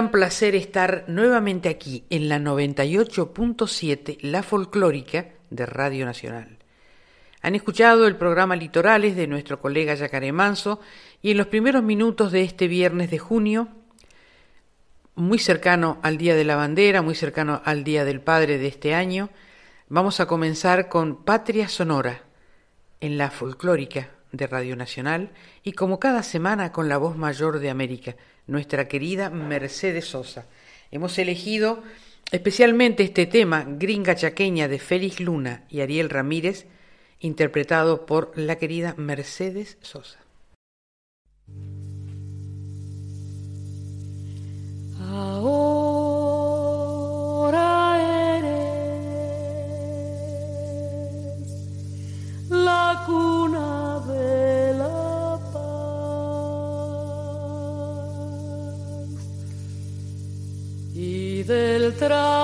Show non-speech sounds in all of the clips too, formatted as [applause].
Gran placer estar nuevamente aquí en la 98.7 La Folclórica de Radio Nacional. Han escuchado el programa Litorales de nuestro colega Yacaré Manso y en los primeros minutos de este viernes de junio, muy cercano al Día de la Bandera, muy cercano al Día del Padre de este año, vamos a comenzar con Patria Sonora en la Folclórica de Radio Nacional y como cada semana con la voz mayor de América nuestra querida Mercedes Sosa. Hemos elegido especialmente este tema, Gringa Chaqueña, de Félix Luna y Ariel Ramírez, interpretado por la querida Mercedes Sosa. Del trabajo.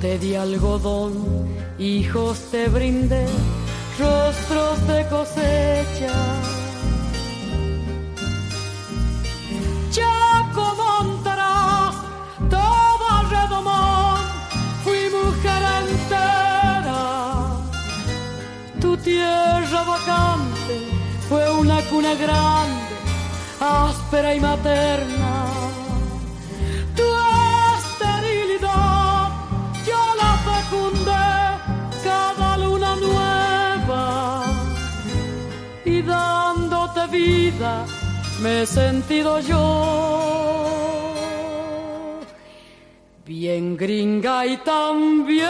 Te di algodón, hijos te brindé, rostros de cosecha. Ya como todo redomón, fui mujer entera tierra vacante fue una cuna grande, áspera y materna. Me he sentido yo. Bien gringa y también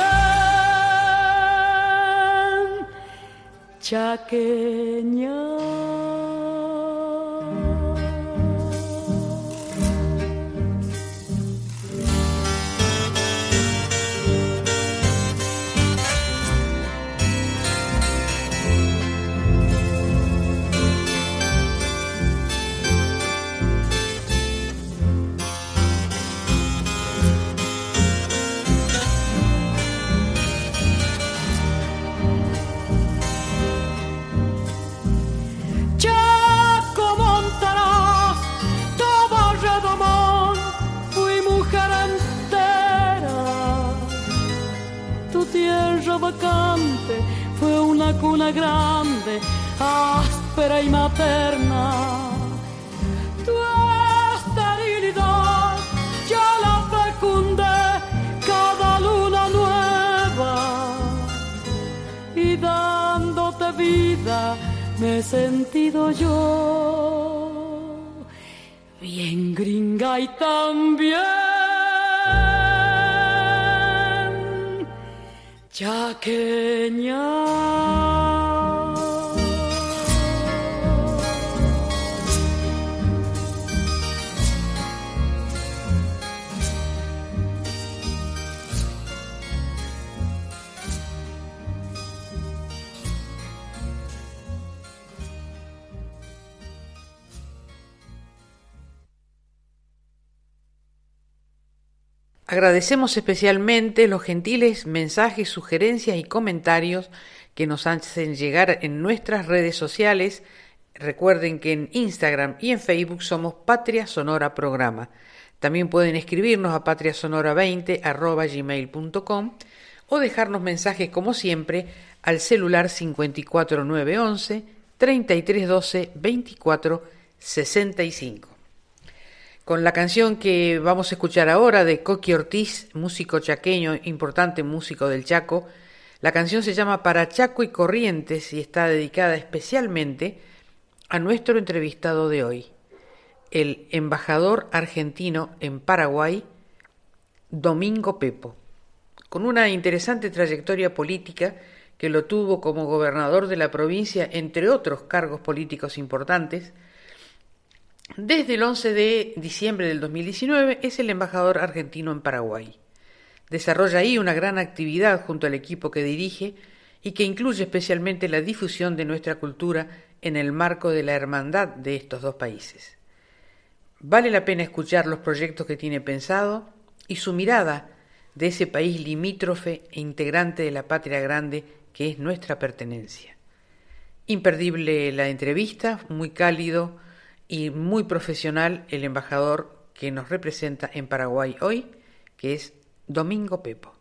chaqueña. Fue una cuna grande, áspera y materna. Tu esterilidad ya la fecundé cada luna nueva y dándote vida me he sentido yo bien gringa y también chaqueña. Agradecemos especialmente los gentiles mensajes, sugerencias y comentarios que nos hacen llegar en nuestras redes sociales. Recuerden que en Instagram y en Facebook somos Patria Sonora Programa. También pueden escribirnos a patriasonora20 gmail.com o dejarnos mensajes como siempre al celular 54911 3312 2465 con la canción que vamos a escuchar ahora de Coqui Ortiz, músico chaqueño, importante músico del Chaco. La canción se llama Para Chaco y Corrientes y está dedicada especialmente a nuestro entrevistado de hoy, el embajador argentino en Paraguay, Domingo Pepo, con una interesante trayectoria política que lo tuvo como gobernador de la provincia, entre otros cargos políticos importantes, desde el 11 de diciembre del 2019 es el embajador argentino en Paraguay. Desarrolla ahí una gran actividad junto al equipo que dirige y que incluye especialmente la difusión de nuestra cultura en el marco de la hermandad de estos dos países. Vale la pena escuchar los proyectos que tiene pensado y su mirada de ese país limítrofe e integrante de la patria grande que es nuestra pertenencia. Imperdible la entrevista, muy cálido, y muy profesional el embajador que nos representa en Paraguay hoy, que es Domingo Pepo.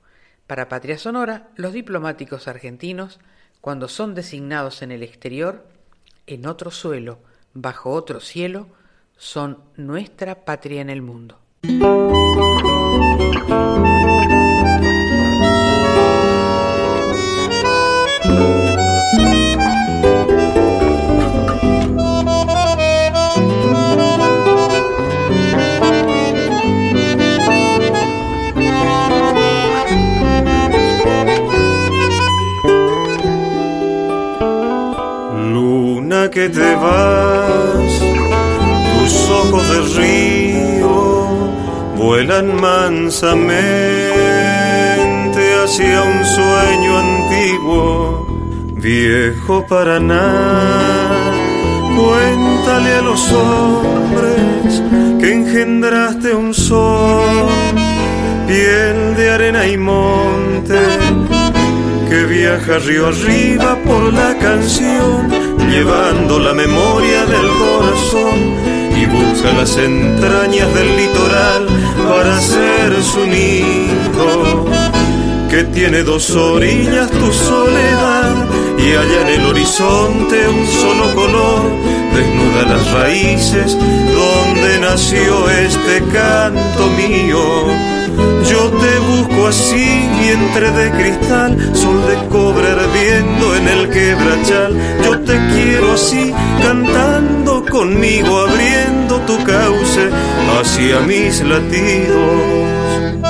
Para Patria Sonora, los diplomáticos argentinos, cuando son designados en el exterior, en otro suelo, bajo otro cielo, son nuestra patria en el mundo. Vuelan mansamente hacia un sueño antiguo, viejo Paraná. Cuéntale a los hombres que engendraste un sol, piel de arena y monte, que viaja río arriba por la canción llevando la memoria del corazón y busca las entrañas del litoral para ser su nido. Que tiene dos orillas tu soledad y allá en el horizonte un solo color desnuda las raíces donde nació este canto mío yo te busco así, vientre de cristal, sol de cobre ardiendo en el quebrachal. Yo te quiero así, cantando conmigo, abriendo tu cauce hacia mis latidos.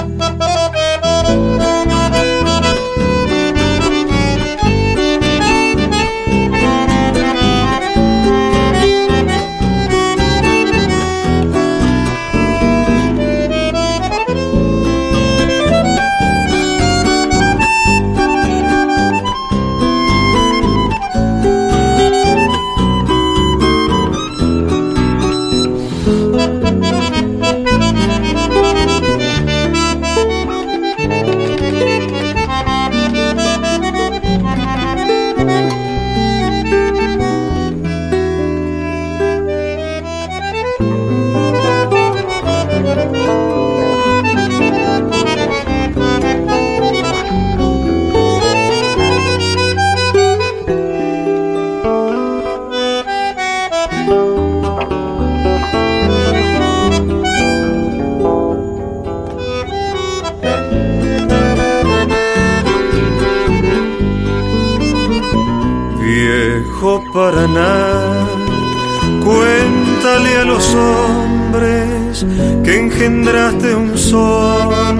Engendraste un sol,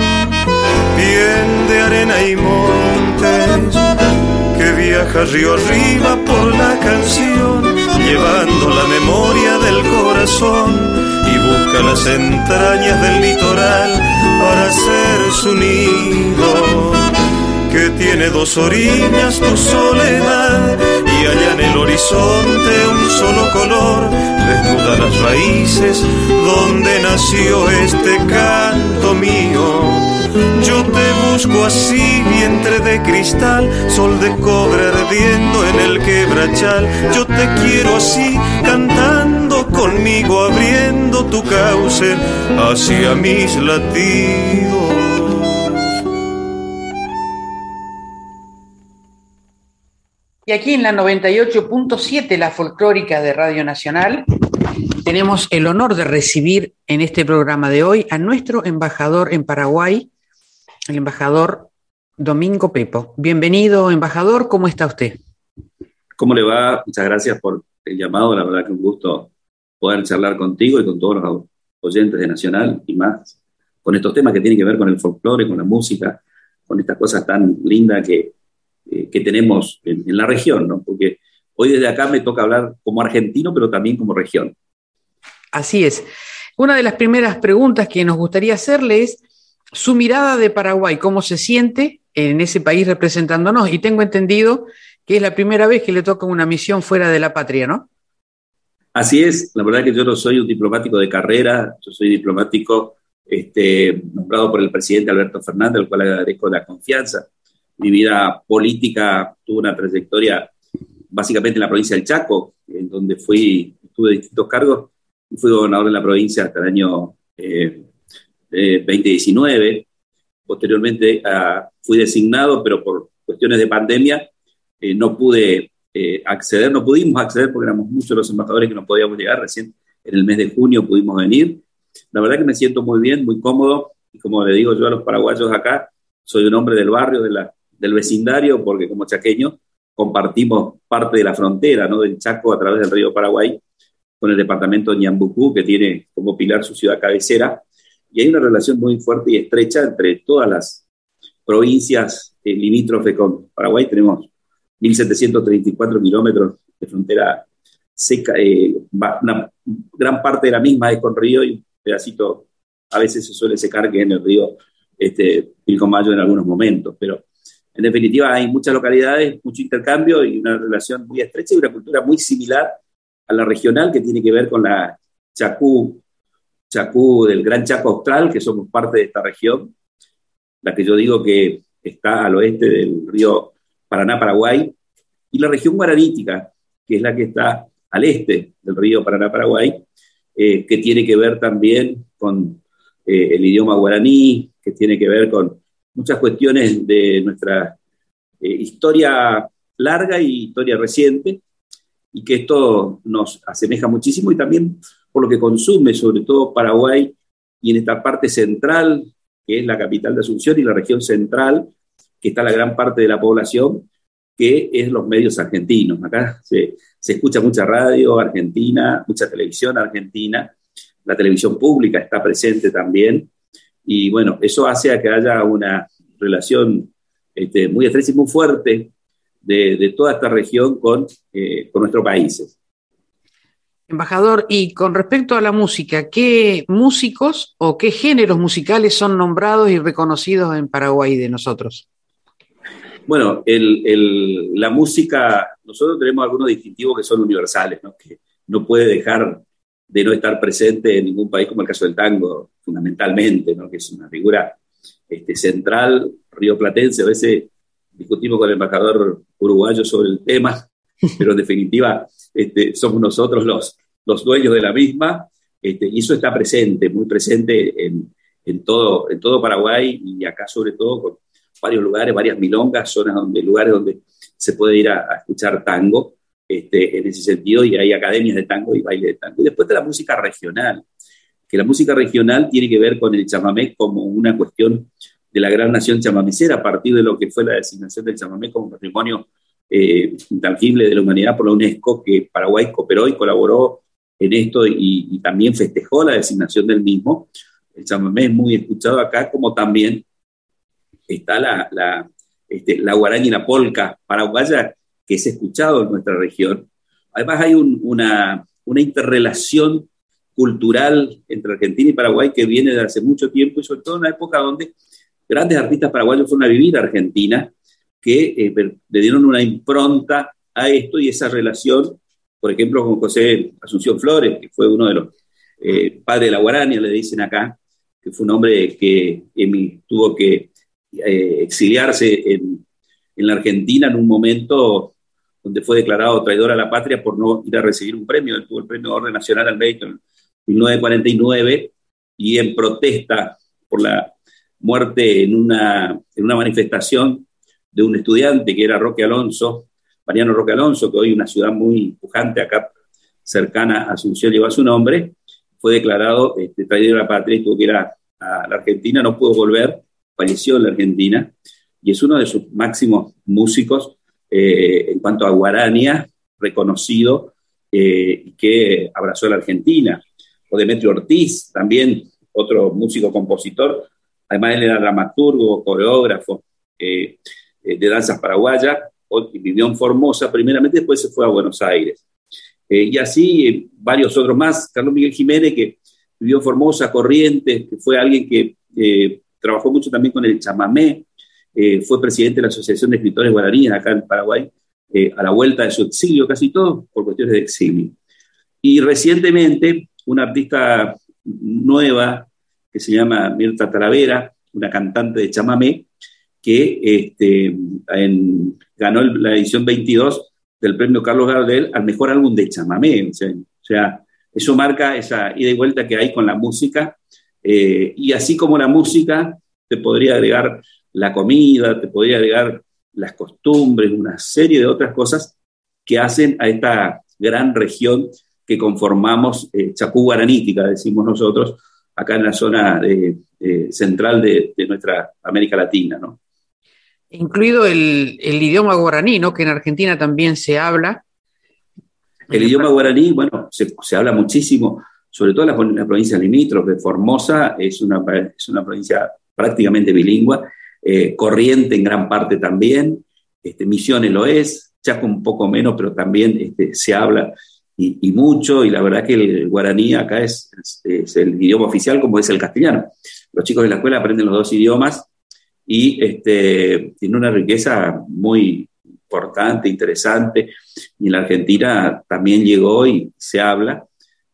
bien de arena y montes, que viaja río arriba por la canción, llevando la memoria del corazón y busca las entrañas del litoral para ser su nido que tiene dos orillas tu soledad y allá en el horizonte un solo color desnuda las raíces donde nació este canto mío. Yo te busco así, vientre de cristal, sol de cobre ardiendo en el quebrachal. Yo te quiero así, cantando conmigo, abriendo tu cauce hacia mis latidos. Y aquí en la 98.7, la folclórica de Radio Nacional, tenemos el honor de recibir en este programa de hoy a nuestro embajador en Paraguay, el embajador Domingo Pepo. Bienvenido, embajador, ¿cómo está usted? ¿Cómo le va? Muchas gracias por el llamado, la verdad que un gusto poder charlar contigo y con todos los oyentes de Nacional y más con estos temas que tienen que ver con el folclore, con la música, con estas cosas tan lindas que eh, que tenemos en, la región, ¿no? Porque hoy desde acá me toca hablar como argentino, pero también como región. Así es. Una de las primeras preguntas que nos gustaría hacerle es su mirada de Paraguay, cómo se siente en ese país representándonos. Y tengo entendido que es la primera vez que le toca una misión fuera de la patria, ¿no? Así es, la verdad que yo no soy un diplomático de carrera, yo soy diplomático este, nombrado por el presidente Alberto Fernández, al cual agradezco la confianza mi vida política tuvo una trayectoria básicamente en la provincia del Chaco, en donde fui, tuve distintos cargos, y fui gobernador de la provincia hasta el año 2019. Eh, Posteriormente ah, fui designado, pero por cuestiones de pandemia eh, no pude eh, acceder, no pudimos acceder porque éramos muchos los embajadores que no podíamos llegar. Recién en el mes de junio pudimos venir. La verdad que me siento muy bien, muy cómodo, y como le digo yo a los paraguayos acá, soy un hombre del barrio, de la, del vecindario, porque como chaqueño compartimos parte de la frontera ¿no? del Chaco a través del río Paraguay con el departamento de Ñambucú, que tiene como pilar su ciudad cabecera, y hay una relación muy fuerte y estrecha entre todas las provincias eh, limítrofes con Paraguay. Tenemos 1.734 kilómetros de frontera seca, eh, una gran parte de la misma es con río y un pedacito a veces se suele secar que en el río este, Pilcomayo en algunos momentos, pero en definitiva, hay muchas localidades, mucho intercambio y una relación muy estrecha y una cultura muy similar a la regional que tiene que ver con la Chacú, del Gran Chaco Austral, que somos parte de esta región, la que yo digo que está al oeste del río Paraná-Paraguay, y la región guaranítica, que es la que está al este del río Paraná-Paraguay, eh, que tiene que ver también con eh, el idioma guaraní, que tiene que ver con muchas cuestiones de nuestra eh, historia larga y historia reciente, y que esto nos asemeja muchísimo y también por lo que consume, sobre todo Paraguay, y en esta parte central, que es la capital de Asunción, y la región central, que está la gran parte de la población, que es los medios argentinos. Acá se, se escucha mucha radio argentina, mucha televisión argentina, la televisión pública está presente también, y bueno, eso hace a que haya una relación este, muy estrecha y muy fuerte de, toda esta región con, eh, con nuestros países. Embajador, y con respecto a la música, ¿qué músicos o qué géneros musicales son nombrados y reconocidos en Paraguay de nosotros? Bueno, la música, nosotros tenemos algunos distintivos que son universales, ¿no? que no puede dejar de no estar presente en ningún país, como el caso del tango, fundamentalmente, ¿no? que es una figura este, central, río platense. A veces discutimos con el embajador uruguayo sobre el tema, [laughs] pero en definitiva este, somos nosotros los, los dueños de la misma, este, y eso está presente, muy presente en, en, todo, en todo Paraguay y acá sobre todo con varios lugares, varias milongas, zonas donde, lugares donde se puede ir a escuchar tango este, en ese sentido, y hay academias de tango y baile de tango. Y después de la música regional, que la música regional tiene que ver con el chamamé como una cuestión de la gran nación chamamecera, a partir de lo que fue la designación del chamamé como patrimonio eh, intangible de la humanidad por la UNESCO, que Paraguay cooperó y colaboró en esto y, también festejó la designación del mismo. El chamamé es muy escuchado acá, como también está la, la, este, la guaraña y la polca paraguaya, que es escuchado en nuestra región. Además hay una, una interrelación cultural entre Argentina y Paraguay que viene de hace mucho tiempo y sobre todo en una época donde grandes artistas paraguayos fueron a vivir a Argentina que eh, le dieron una impronta a esto y esa relación, por ejemplo, con José Asunción Flores, que fue uno de los eh, padres de la Guarania, le dicen acá, que fue un hombre que tuvo que eh, exiliarse en, en la Argentina en un momento donde fue declarado traidor a la patria por no ir a recibir un premio. Tuvo el premio de Orden Nacional al Mérito en 1949 y en protesta por la muerte en una, en una manifestación de un estudiante que era Roque Alonso, Mariano Roque Alonso, que hoy una ciudad muy pujante acá cercana a Asunción lleva su nombre, fue declarado este, traidor a la patria y tuvo que ir a, la Argentina, no pudo volver, falleció en la Argentina y es uno de sus máximos músicos eh, en cuanto a guarania, reconocido eh, que abrazó a la Argentina. O Demetrio Ortiz, también otro músico compositor, además él era dramaturgo, coreógrafo eh, de danzas paraguayas, vivió en Formosa primeramente, después se fue a Buenos Aires. y así varios otros más, Carlos Miguel Jiménez, que vivió en Formosa, Corrientes, que fue alguien que trabajó mucho también con el chamamé, eh, fue presidente de la Asociación de Escritores Guaraníes acá en Paraguay, eh, a la vuelta de su exilio, casi todo por cuestiones de exilio. Y recientemente, una artista nueva que se llama Mirta Talavera, una cantante de chamamé, que este, ganó la edición 22 del premio Carlos Gardel al mejor álbum de chamamé. O sea, eso marca esa ida y vuelta que hay con la música. Eh, y así como la música, te podría agregar la comida, te podría agregar las costumbres, una serie de otras cosas que hacen a esta gran región que conformamos eh, Chapú Guaranítica, decimos nosotros, acá en la zona central de, nuestra América Latina. ¿no? Incluido el, idioma guaraní, ¿no? que en Argentina también se habla. El idioma guaraní, bueno, se, habla muchísimo, sobre todo en la, provincia limítrofe. Formosa es una, es una provincia prácticamente bilingüe eh, Corriente en gran parte también, este, Misiones lo es, Chaco un poco menos, pero también este, se habla y, mucho, y la verdad que el guaraní acá es, el idioma oficial como es el castellano. Los chicos de la escuela aprenden los dos idiomas y este, tiene una riqueza muy importante, interesante, y en la Argentina también llegó y se habla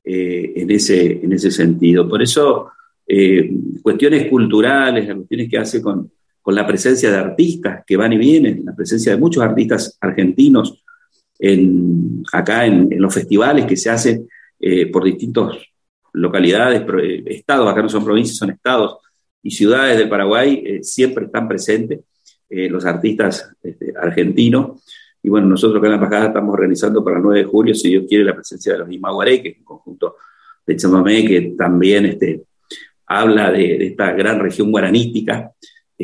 eh, en, ese, en ese sentido. Por eso, eh, cuestiones culturales, cuestiones que hace con, con la presencia de artistas que van y vienen, la presencia de muchos artistas argentinos en, acá en, los festivales que se hacen eh, por distintas localidades, eh, estados, acá no son provincias, son estados y ciudades del Paraguay, eh, siempre están presentes los artistas este, argentinos. Y bueno, nosotros acá en la Embajada estamos organizando para el 9 de julio, si Dios quiere, la presencia de los Imaguaré, que es un conjunto de chamamé que también este, habla de, de esta gran región guaranítica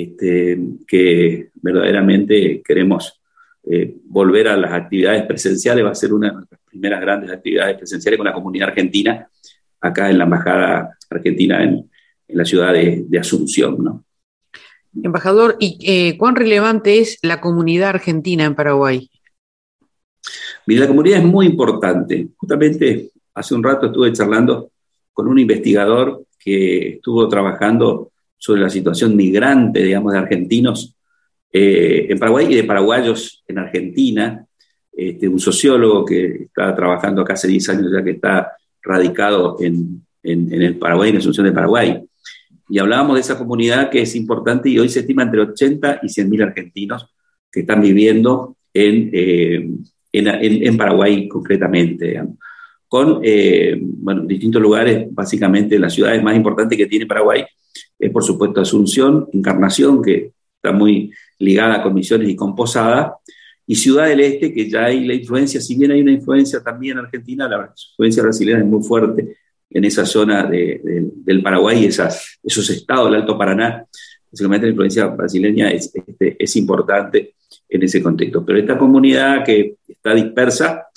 este, que verdaderamente queremos eh, volver a las actividades presenciales, va a ser una de nuestras primeras grandes actividades presenciales con la comunidad argentina, acá en la Embajada Argentina en, la ciudad de, Asunción. ¿no? Embajador, ¿y eh, cuán relevante es la comunidad argentina en Paraguay? La comunidad es muy importante. Justamente hace un rato estuve charlando con un investigador que estuvo trabajando sobre la situación migrante, digamos, de argentinos eh, en Paraguay y de paraguayos en Argentina. Este, un sociólogo que está trabajando acá hace 10 años ya que está radicado en, el Paraguay, en Asunción de Paraguay. Y hablábamos de esa comunidad que es importante y hoy se estima entre 80 y 100 mil argentinos que están viviendo en, eh, en, Paraguay concretamente, con eh, bueno, distintos lugares, básicamente las ciudades más importantes que tiene Paraguay es por supuesto Asunción, Encarnación, que está muy ligada con Misiones y con Posada, y Ciudad del Este, que ya hay la influencia, si bien hay una influencia también en Argentina, la influencia brasileña es muy fuerte en esa zona del Paraguay, esas, esos estados del Alto Paraná, básicamente la influencia brasileña es, este, es importante en ese contexto. Pero esta comunidad que está dispersa,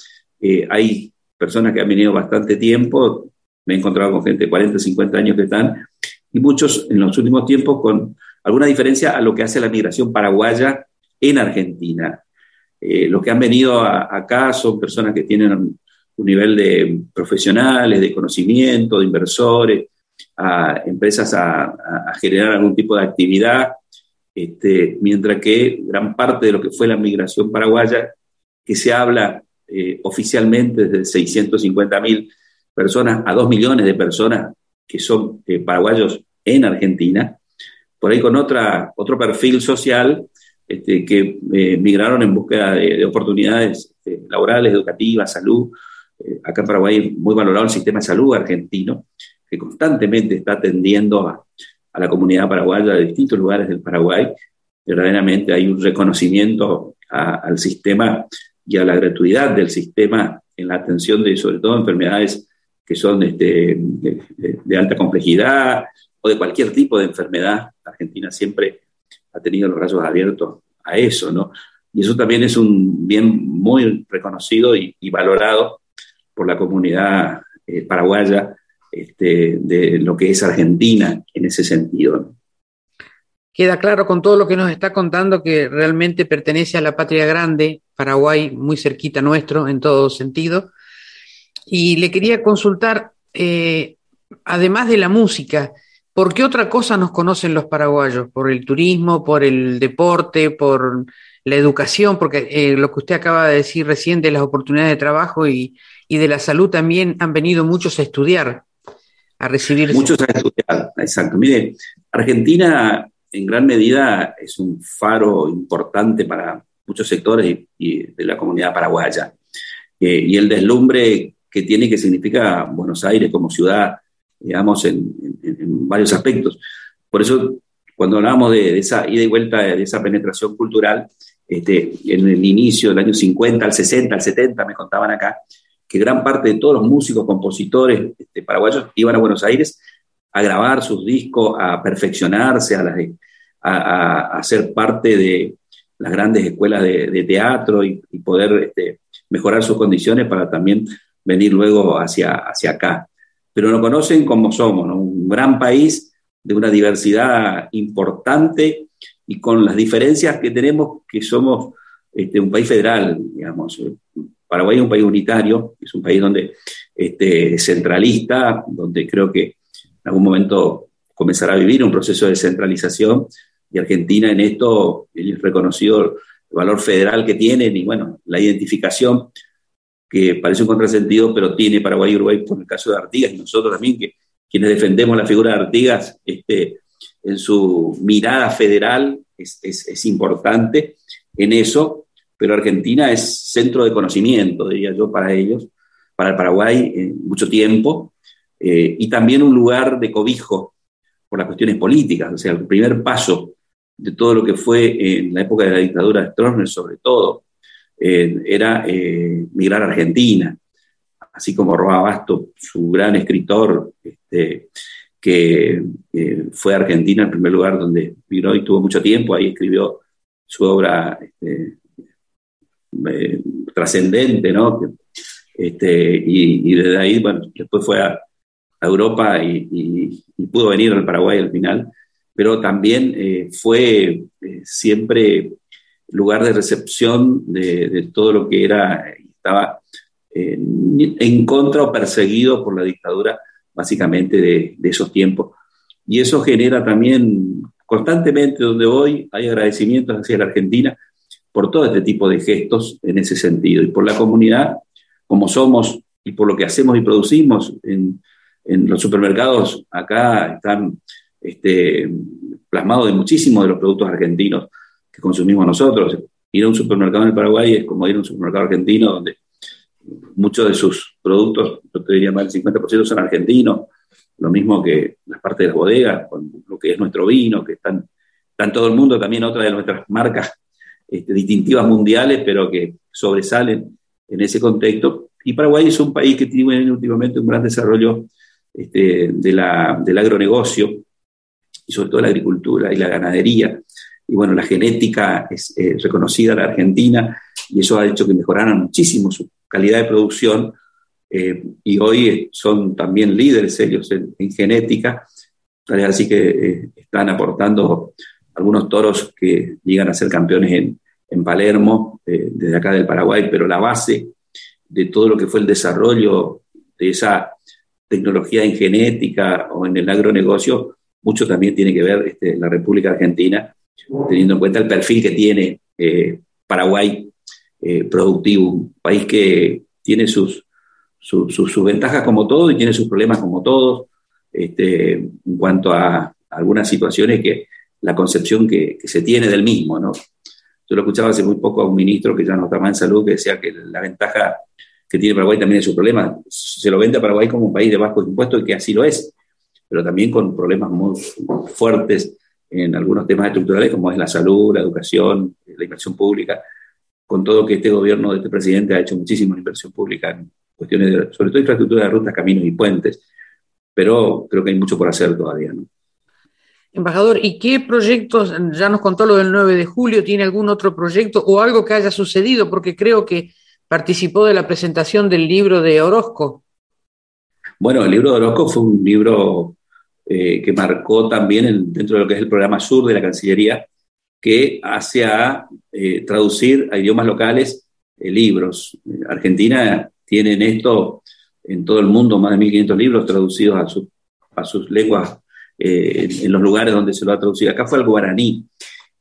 eh, hay personas que han venido bastante tiempo, me he encontrado con gente de 40, 50 años que están, y muchos en los últimos tiempos con alguna diferencia a lo que hace la migración paraguaya en Argentina. Eh, los que han venido acá son personas que tienen un, nivel de profesionales, de conocimiento, de inversores, a empresas a, generar algún tipo de actividad, este, mientras que gran parte de lo que fue la migración paraguaya, que se habla eh, oficialmente desde 650 mil personas a 2 millones de personas que son eh, paraguayos en Argentina, por ahí con otra, otro perfil social este, que eh, migraron en búsqueda de, oportunidades este, laborales, educativas, salud. Eh, acá en Paraguay muy valorado el sistema de salud argentino, que constantemente está atendiendo a, la comunidad paraguaya de distintos lugares del Paraguay. Verdaderamente hay un reconocimiento al sistema y a la gratuidad del sistema en la atención de, sobre todo, enfermedades que son este, de, alta complejidad o de cualquier tipo de enfermedad. Argentina siempre ha tenido los brazos abiertos a eso, ¿no? Y eso también es un bien muy reconocido y, valorado por la comunidad eh, paraguaya este, de lo que es Argentina en ese sentido. Queda claro con todo lo que nos está contando que realmente pertenece a la patria grande, Paraguay, muy cerquita nuestro en todo sentido. Y le quería consultar, eh, además de la música, ¿Por qué otra cosa nos conocen los paraguayos? ¿Por el turismo, por el deporte, por la educación? Porque eh, lo que usted acaba de decir recién de las oportunidades de trabajo y, de la salud también han venido muchos a estudiar, a recibir. Muchos a estudiar, exacto. Mire, Argentina en gran medida es un faro importante para muchos sectores y, de la comunidad paraguaya. Eh, y el deslumbre que tiene, que significa Buenos Aires como ciudad digamos, en, varios aspectos. Por eso, cuando hablamos de, esa ida y vuelta, de esa penetración cultural, este, en el inicio del año 50, al 60, al 70, me contaban acá, que gran parte de todos los músicos, compositores este, paraguayos iban a Buenos Aires a grabar sus discos, a perfeccionarse, a, ser parte de las grandes escuelas de, teatro y, poder este, mejorar sus condiciones para también venir luego hacia, hacia acá pero nos conocen como somos, un gran país de una diversidad importante y con las diferencias que tenemos, que somos este, un país federal, digamos. Paraguay es un país unitario, es un país donde este, centralista, donde creo que en algún momento comenzará a vivir un proceso de centralización y Argentina en esto es reconocido el valor federal que tienen y bueno, la identificación que parece un contrasentido, pero tiene Paraguay y Uruguay por el caso de Artigas y nosotros también, que quienes defendemos la figura de Artigas este, en su mirada federal es, es, importante en eso, pero Argentina es centro de conocimiento, diría yo, para ellos, para el Paraguay en mucho tiempo, eh, y también un lugar de cobijo por las cuestiones políticas, o sea, el primer paso de todo lo que fue en la época de la dictadura de Stroessner, sobre todo, eh, era eh, migrar a Argentina, así como Roa Basto, su gran escritor, este, que fue a Argentina en primer lugar, donde migró y tuvo mucho tiempo, ahí escribió su obra este, eh, trascendente, ¿no? Este, y, desde ahí, bueno, después fue a, Europa y, pudo venir al Paraguay al final, pero también fue siempre lugar de recepción de, todo lo que era, estaba en contra o perseguido por la dictadura básicamente de, esos tiempos. Y eso genera también constantemente donde voy, hay agradecimientos hacia la Argentina por todo este tipo de gestos en ese sentido y por la comunidad como somos y por lo que hacemos y producimos en, los supermercados acá están este, plasmados de muchísimos de los productos argentinos que consumimos nosotros. Ir a un supermercado en el Paraguay es como ir a un supermercado argentino donde muchos de sus productos, yo te diría más del 50% son argentinos, lo mismo que las partes de las bodegas, con lo que es nuestro vino, que están, en todo el mundo, también otra de nuestras marcas este, distintivas mundiales, pero que sobresalen en ese contexto. Y Paraguay es un país que tiene últimamente un gran desarrollo este, de la, del agronegocio y sobre todo la agricultura y la ganadería y bueno, la genética es reconocida en la Argentina y eso ha hecho que mejoraran muchísimo su calidad de producción eh, y hoy son también líderes ellos en, genética, así que eh, están aportando algunos toros que llegan a ser campeones en, en Palermo, eh, desde acá del Paraguay, pero la base de todo lo que fue el desarrollo de esa tecnología en genética o en el agronegocio, mucho también tiene que ver este, la República Argentina, teniendo en cuenta el perfil que tiene Paraguay productivo, un país que tiene sus, sus ventajas como todo y tiene sus problemas como todos, este, en cuanto a, algunas situaciones que la concepción que, se tiene del mismo, ¿no? Yo lo escuchaba hace muy poco a un ministro que ya no está más en salud, que decía que la ventaja que tiene Paraguay también es su problema. Se lo vende a Paraguay como un país de bajos impuestos y que así lo es, pero también con problemas muy fuertes en algunos temas estructurales como es la salud, la educación, la inversión pública, con todo que este gobierno de este presidente ha hecho muchísima inversión pública en cuestiones, de, sobre todo infraestructura de rutas, caminos y puentes, pero creo que hay mucho por hacer todavía. ¿no? Embajador, ¿y qué proyectos, ya nos contó lo del 9 de julio, tiene algún otro proyecto o algo que haya sucedido? Porque creo que participó de la presentación del libro de Orozco. Bueno, el libro de Orozco fue un libro eh, que marcó también dentro de lo que es el programa Sur de la Cancillería, que hace a eh, traducir a idiomas locales eh, libros. Argentina tienen esto en todo el mundo, más de 1.500 libros traducidos a, a sus lenguas eh, en, los lugares donde se lo ha traducido. Acá fue el guaraní,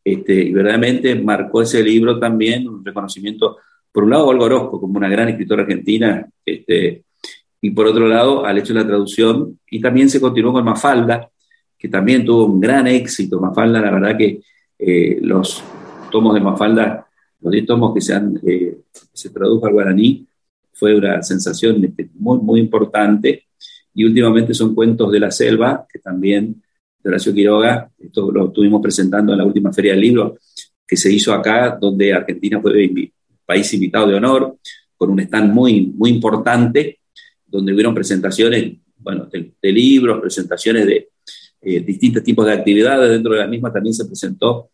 este, y verdaderamente marcó ese libro también un reconocimiento, por un lado, a Olga Orozco como una gran escritora argentina, este, y por otro lado, al hecho de la traducción, y también se continuó con Mafalda, que también tuvo un gran éxito. Mafalda, la verdad que eh, los tomos de Mafalda, los 10 tomos que se, han, eh, se tradujo al guaraní, fue una sensación este, muy, muy importante. Y últimamente son cuentos de la selva, que también de Horacio Quiroga, esto lo estuvimos presentando en la última Feria del Libro, que se hizo acá, donde Argentina fue país invitado de honor, con un stand muy, muy importante, donde hubieron presentaciones bueno, de, libros, presentaciones de eh, distintos tipos de actividades. Dentro de la misma también se presentó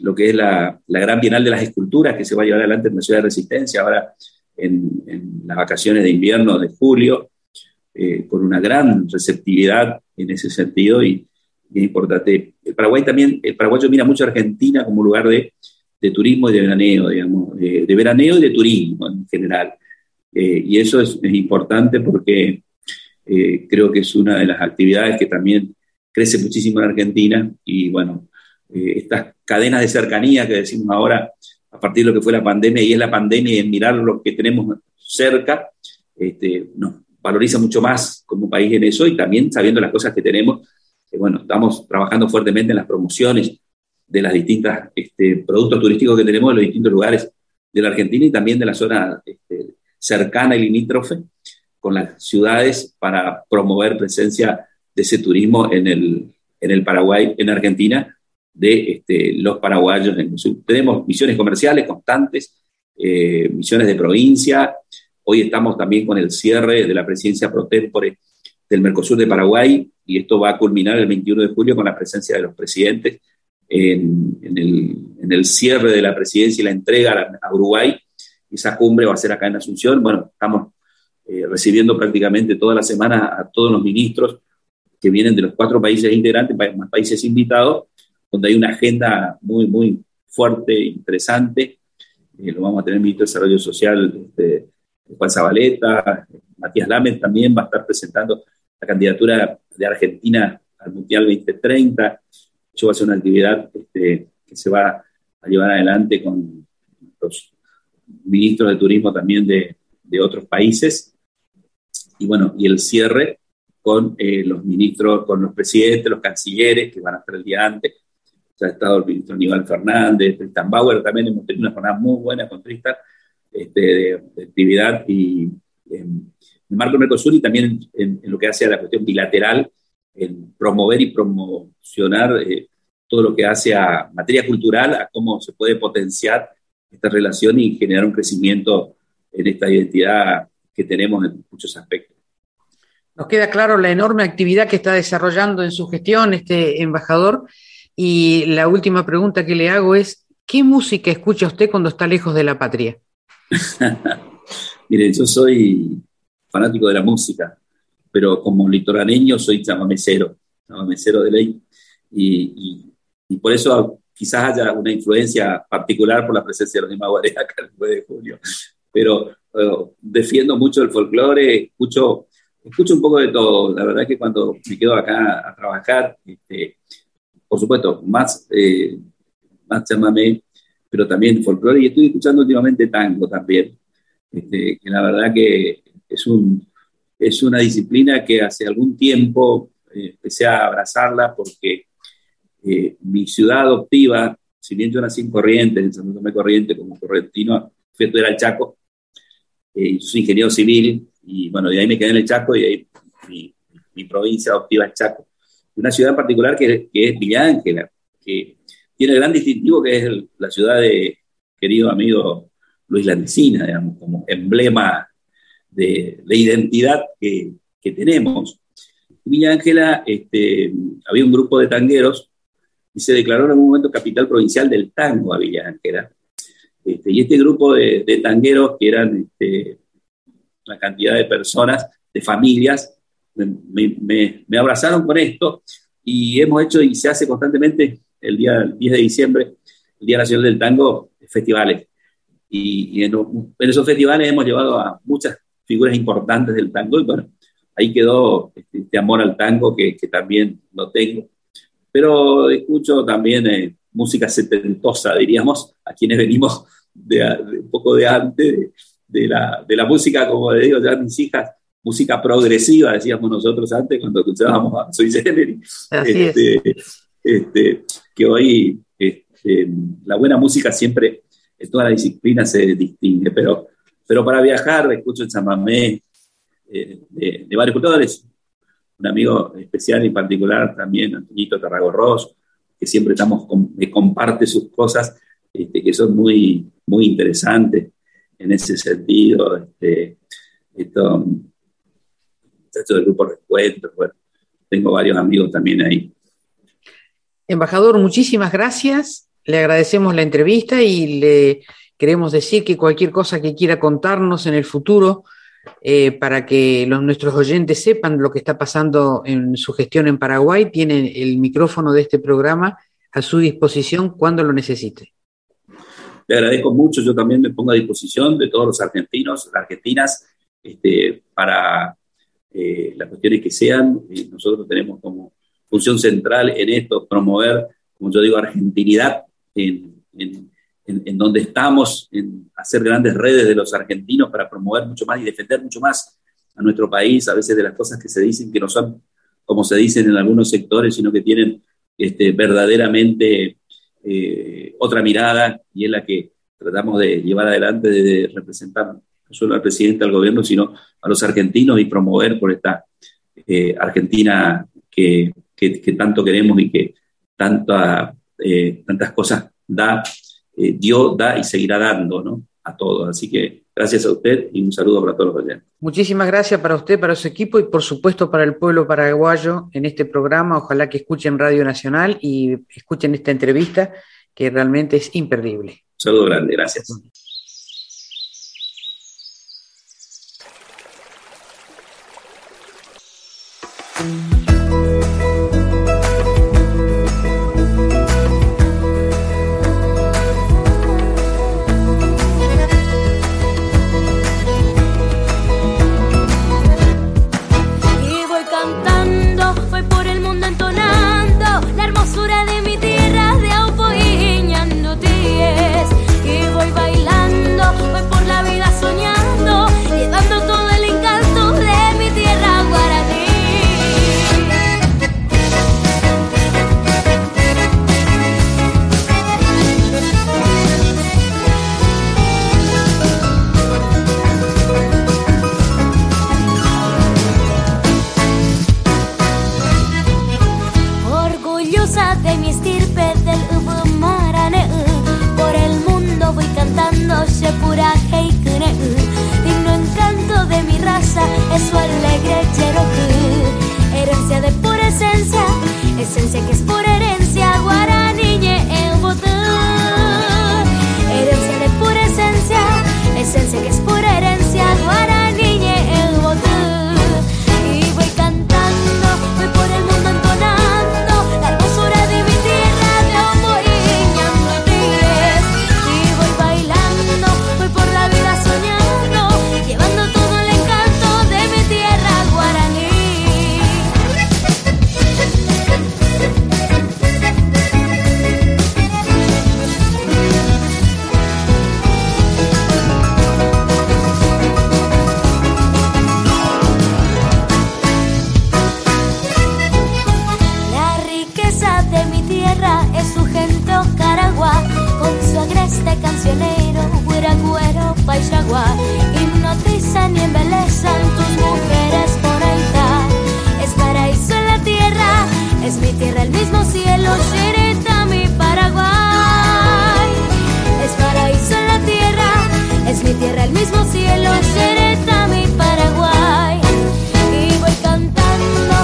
lo que es la, la Gran Bienal de las Esculturas, que se va a llevar adelante en la Ciudad de Resistencia. Ahora en, las vacaciones de invierno de julio, eh, con una gran receptividad en ese sentido y, es importante. El Paraguay también, el paraguayo mira mucho a Argentina como lugar de, de turismo y de veraneo, digamos, de, veraneo y de turismo en general. Eh, y eso es, importante porque eh, creo que es una de las actividades que también crece muchísimo en Argentina y bueno, estas cadenas de cercanía que decimos ahora a partir de lo que fue la pandemia, y es la pandemia y en mirar lo que tenemos cerca, este, nos valoriza mucho más como país en eso y también sabiendo las cosas que tenemos, bueno, estamos trabajando fuertemente en las promociones de las distintas este, productos turísticos que tenemos en los distintos lugares de la Argentina y también de la zona este, cercana y limítrofe con las ciudades para promover presencia de ese turismo en el, en el Paraguay, en Argentina, de este, los paraguayos. Tenemos misiones comerciales constantes, eh, misiones de provincia. Hoy estamos también con el cierre de la presidencia pro tempore del Mercosur de Paraguay y esto va a culminar el 21 de julio con la presencia de los presidentes en, el, cierre de la presidencia y la entrega a, Uruguay. Esa cumbre va a ser acá en Asunción. Bueno, estamos eh, recibiendo prácticamente toda la semana a todos los ministros que vienen de los cuatro países integrantes, más países invitados, donde hay una agenda muy, muy fuerte, interesante. Eh, lo vamos a tener el ministro de Desarrollo Social, este, Juan Zabaleta, Matías Lames también va a estar presentando la candidatura de Argentina al Mundial 2030. Eso va a ser una actividad este, que se va a llevar adelante con los ministros de turismo también de, de otros países. Y bueno, y el cierre con eh, los ministros, con los presidentes, los cancilleres, que van a estar el día antes, ha estado el ministro Aníbal Fernández, Tristan Bauer, también hemos tenido una jornada muy buena con Tristan este, de, actividad y en el marco Mercosur y también en, lo que hace a la cuestión bilateral, en promover y promocionar eh, todo lo que hace a materia cultural, a cómo se puede potenciar esta relación y generar un crecimiento en esta identidad que tenemos en muchos aspectos. Nos queda claro la enorme actividad que está desarrollando en su gestión este embajador Y la última pregunta que le hago es, ¿qué música escucha usted cuando está lejos de la patria? [laughs] Mire, yo soy fanático de la música, pero como litoraneño soy chamamecero, chamamecero de ley, y, por eso quizás haya una influencia particular por la presencia de los Maguaré acá el 9 de julio, pero eh, defiendo mucho el folclore, escucho, escucho un poco de todo, la verdad es que cuando me quedo acá a trabajar, este, por supuesto, más, eh, más chamamé, pero también folclore, y estoy escuchando últimamente tango también, este, que la verdad que es, un, es una disciplina que hace algún tiempo eh, empecé a abrazarla porque eh, mi ciudad adoptiva, si bien yo nací en Corrientes, en San Tomé Corriente, como correntino, fui a estudiar al Chaco, eh, yo soy ingeniero civil, y bueno, de ahí me quedé en el Chaco y ahí mi, mi provincia adoptiva es Chaco. Una ciudad en particular que, que es Villa Ángela, que tiene el gran distintivo que es la ciudad de querido amigo Luis Landicina, digamos, como emblema de, identidad que, tenemos. Villa Ángela, este, había un grupo de tangueros y se declaró en algún momento capital provincial del tango a Villa Ángela. Este, y este grupo de, tangueros, que eran este, una cantidad de personas, de familias, me, me, abrazaron con esto y hemos hecho y se hace constantemente el día 10 de diciembre, el Día Nacional del Tango, festivales. Y, en, esos festivales hemos llevado a muchas figuras importantes del tango y bueno, ahí quedó este, este amor al tango que, también lo tengo. Pero escucho también eh, música setentosa, diríamos, a quienes venimos de, un poco de antes, de, la, de la música, como le digo ya a mis hijas, música progresiva, decíamos nosotros antes cuando escuchábamos a Soy Generis, este, este, que hoy este, la buena música siempre en toda la disciplina se distingue, pero pero para viajar escucho el chamamé eh, de, varios cultores. Un amigo especial y particular también, Antonito Tarragorros, que siempre estamos me comparte sus cosas este, que son muy, muy interesantes en ese sentido. Este, esto, del grupo Recuento, bueno, tengo varios amigos también ahí. Embajador, muchísimas gracias. Le agradecemos la entrevista y le Queremos decir que cualquier cosa que quiera contarnos en el futuro, eh, para que nuestros oyentes sepan lo que está pasando en su gestión en Paraguay, tienen el micrófono de este programa a su disposición cuando lo necesite. Le agradezco mucho, yo también me pongo a disposición de todos los argentinos, argentinas, este, para eh, las cuestiones que sean. nosotros tenemos como función central en esto promover, como yo digo, argentinidad en, en en, donde estamos, en hacer grandes redes de los argentinos para promover mucho más y defender mucho más a nuestro país, a veces de las cosas que se dicen que no son como se dicen en algunos sectores, sino que tienen este, verdaderamente eh, otra mirada y es la que tratamos de llevar adelante, de, representar no solo al presidente, al gobierno, sino a los argentinos y promover por esta eh, Argentina que, tanto queremos y que eh, tantas cosas da eh, dio, da y seguirá dando ¿no? a todos. Así que gracias a usted y un saludo para todos los oyentes. Muchísimas gracias para usted, para su equipo y por supuesto para el pueblo paraguayo en este programa. Ojalá que escuchen Radio Nacional y escuchen esta entrevista que realmente es imperdible. Un saludo grande, gracias. Esencia que es por herencia guaraní. hipnotizan y embelezan tus mujeres por alta. Es paraíso en la tierra, es mi tierra el mismo cielo, Chirita, mi Paraguay. Es paraíso en la tierra, es mi tierra el mismo cielo, Chirita, mi Paraguay. Y voy cantando,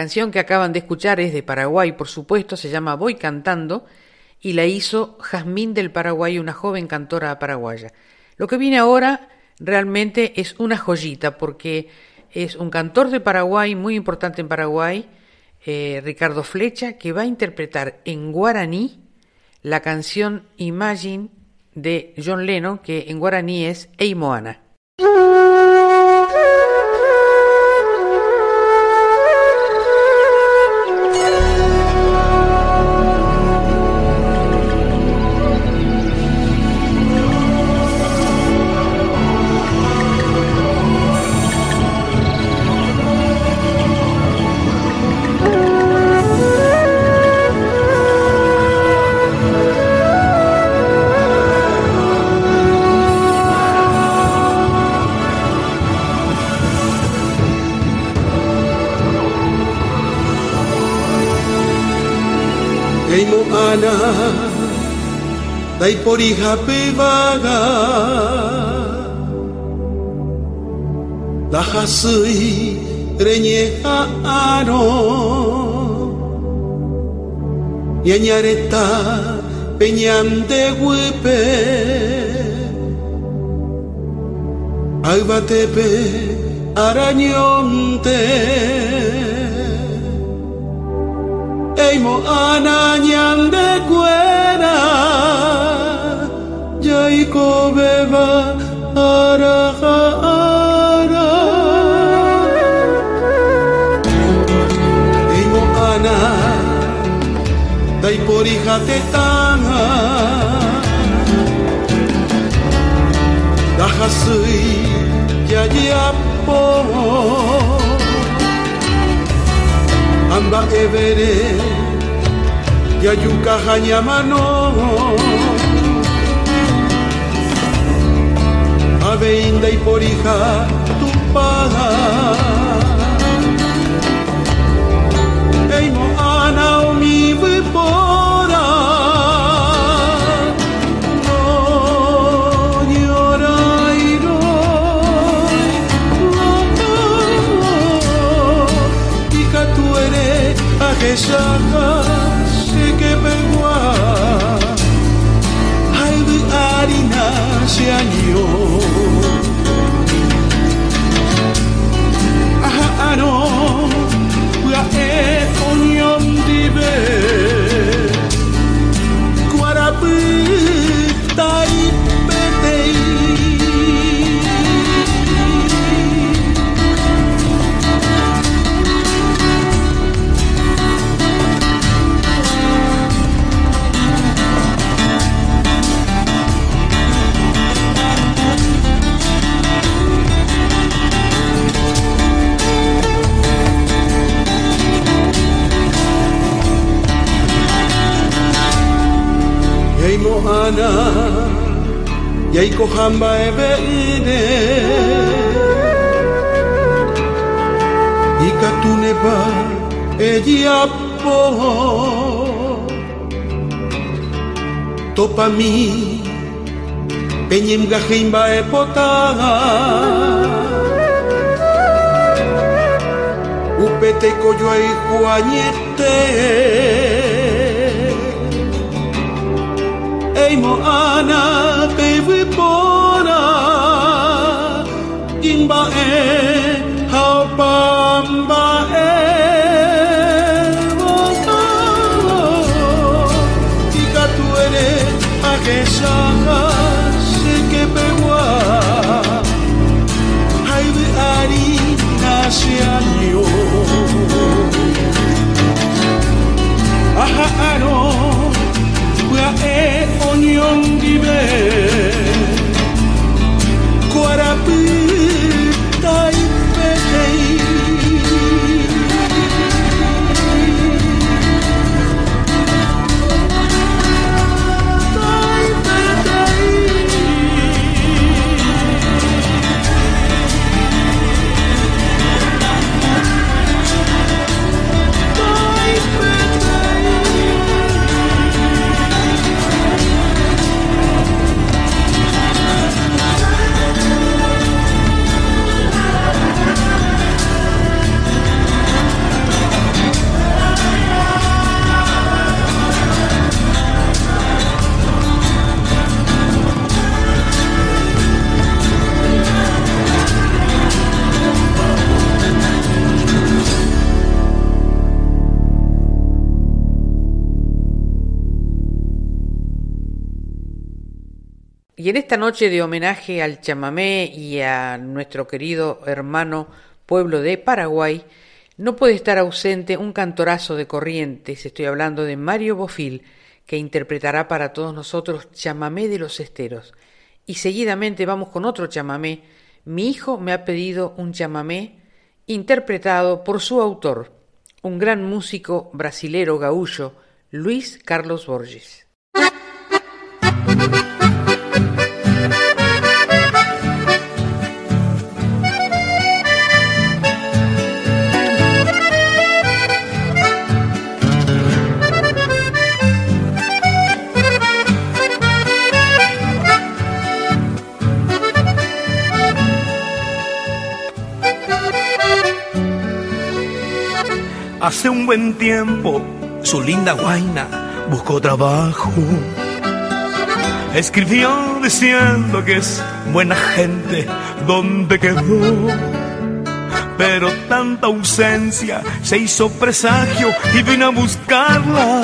canción que acaban de escuchar es de Paraguay, por supuesto, se llama Voy cantando y la hizo Jazmín del Paraguay, una joven cantora paraguaya. Lo que viene ahora realmente es una joyita porque es un cantor de Paraguay muy importante en Paraguay, eh, Ricardo Flecha, que va a interpretar en guaraní la canción Imagine de John Lennon, que en guaraní es Ei Moana. Ei moana Dai poriha pevaga La hasui renye ano Ñañareta peñante huepe. Albatepe arañonte Eimo ananyang de cuera Yaiko beba araja ara. Eimo ana Dai porija te tanga. Dahasui ya yapo amba evere yayuka hanyamano aveinda y porija tupada mohana Yai kohamba ebe ine Ika tuneba e diapo Topa mi Penyem gahimba e potaga upete coyo y juañete. Eimo ana te vipora En esta noche de homenaje al chamamé y a nuestro querido hermano pueblo de Paraguay, no puede estar ausente un cantorazo de Corrientes, estoy hablando de Mario Bofil, que interpretará para todos nosotros Chamamé de los Esteros. Y seguidamente vamos con otro chamamé. Mi hijo me ha pedido un chamamé interpretado por su autor, un gran músico brasilero gaullo, Luis Carlos Borges. Hace un buen tiempo su linda guaina buscó trabajo. Escribió diciendo que es buena gente donde quedó. Pero tanta ausencia se hizo presagio y vino a buscarla.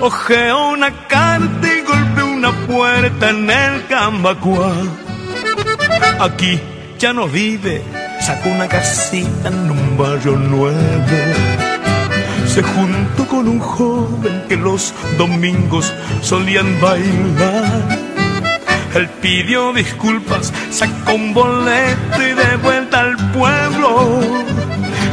Ojeó una carta y golpeó una puerta en el Cambacuá. Aquí ya no vive, sacó una casita en un barrio nuevo. Se juntó con un joven que los domingos solían bailar. Él pidió disculpas, sacó un boleto y de vuelta al pueblo.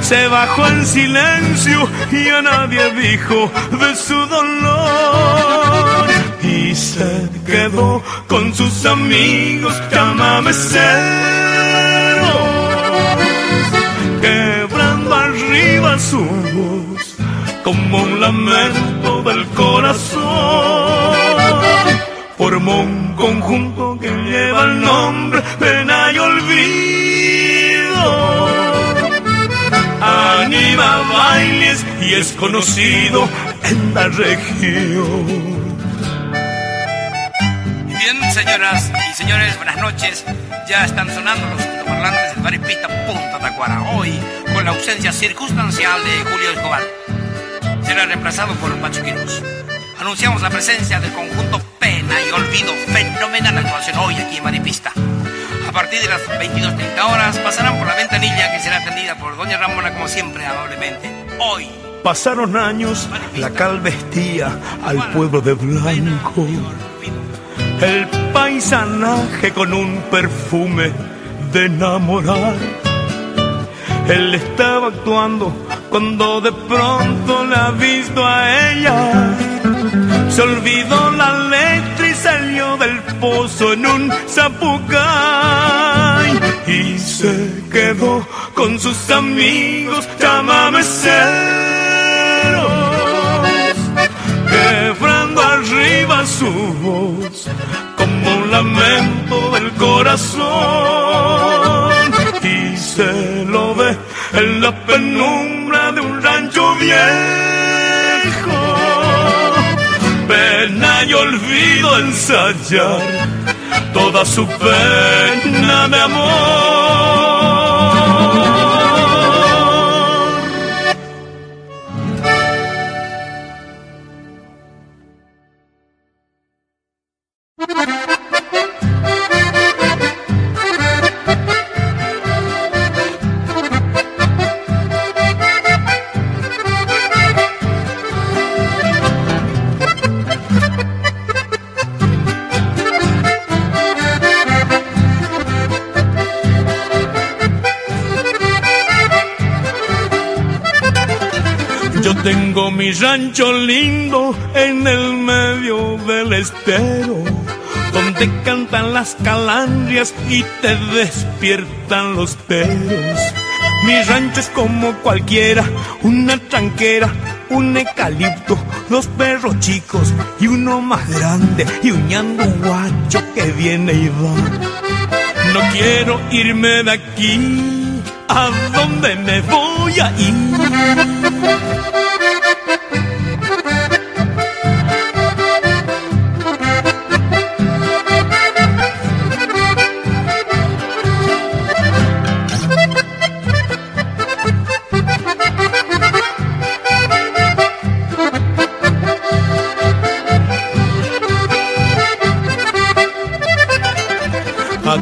Se bajó en silencio y a nadie dijo de su dolor. Y se quedó con sus amigos, llámame cero arriba su voz como un lamento del corazón. Formó un conjunto que lleva el nombre pena y olvido. Anima bailes y es conocido en la región. Bien, señoras y señores, buenas noches. Ya están sonando los altoparlantes del Baripista Punta Tacuara. Hoy, con la ausencia circunstancial de Julio Escobar, será reemplazado por Pacho Quiroz. Anunciamos la presencia del conjunto Pena y Olvido. Fenomenal actuación hoy aquí en Maripista. A partir de las 22.30 horas pasarán por la ventanilla que será atendida por Doña Ramona como siempre amablemente. Hoy Pasaron años, la cal vestía al pueblo de blanco. El paisanaje con un perfume de enamorar. Él estaba actuando cuando de pronto la ha visto a ella. Se olvidó la letra y salió del pozo en un zapucay. Y se quedó con sus amigos, llámame ceros. Quebrando arriba su voz como un lamento del corazón. Y se lo ve en la penumbra de un rancho viejo. Pena y olvido ensayar toda su pena de amor. Tengo mi rancho lindo en el medio del estero, donde cantan las calandrias y te despiertan los teros. Mi rancho es como cualquiera, una tranquera, un eucalipto, dos perros chicos y uno más grande y un ñando guacho que viene y va. No quiero irme de aquí, ¿a dónde me voy a ir?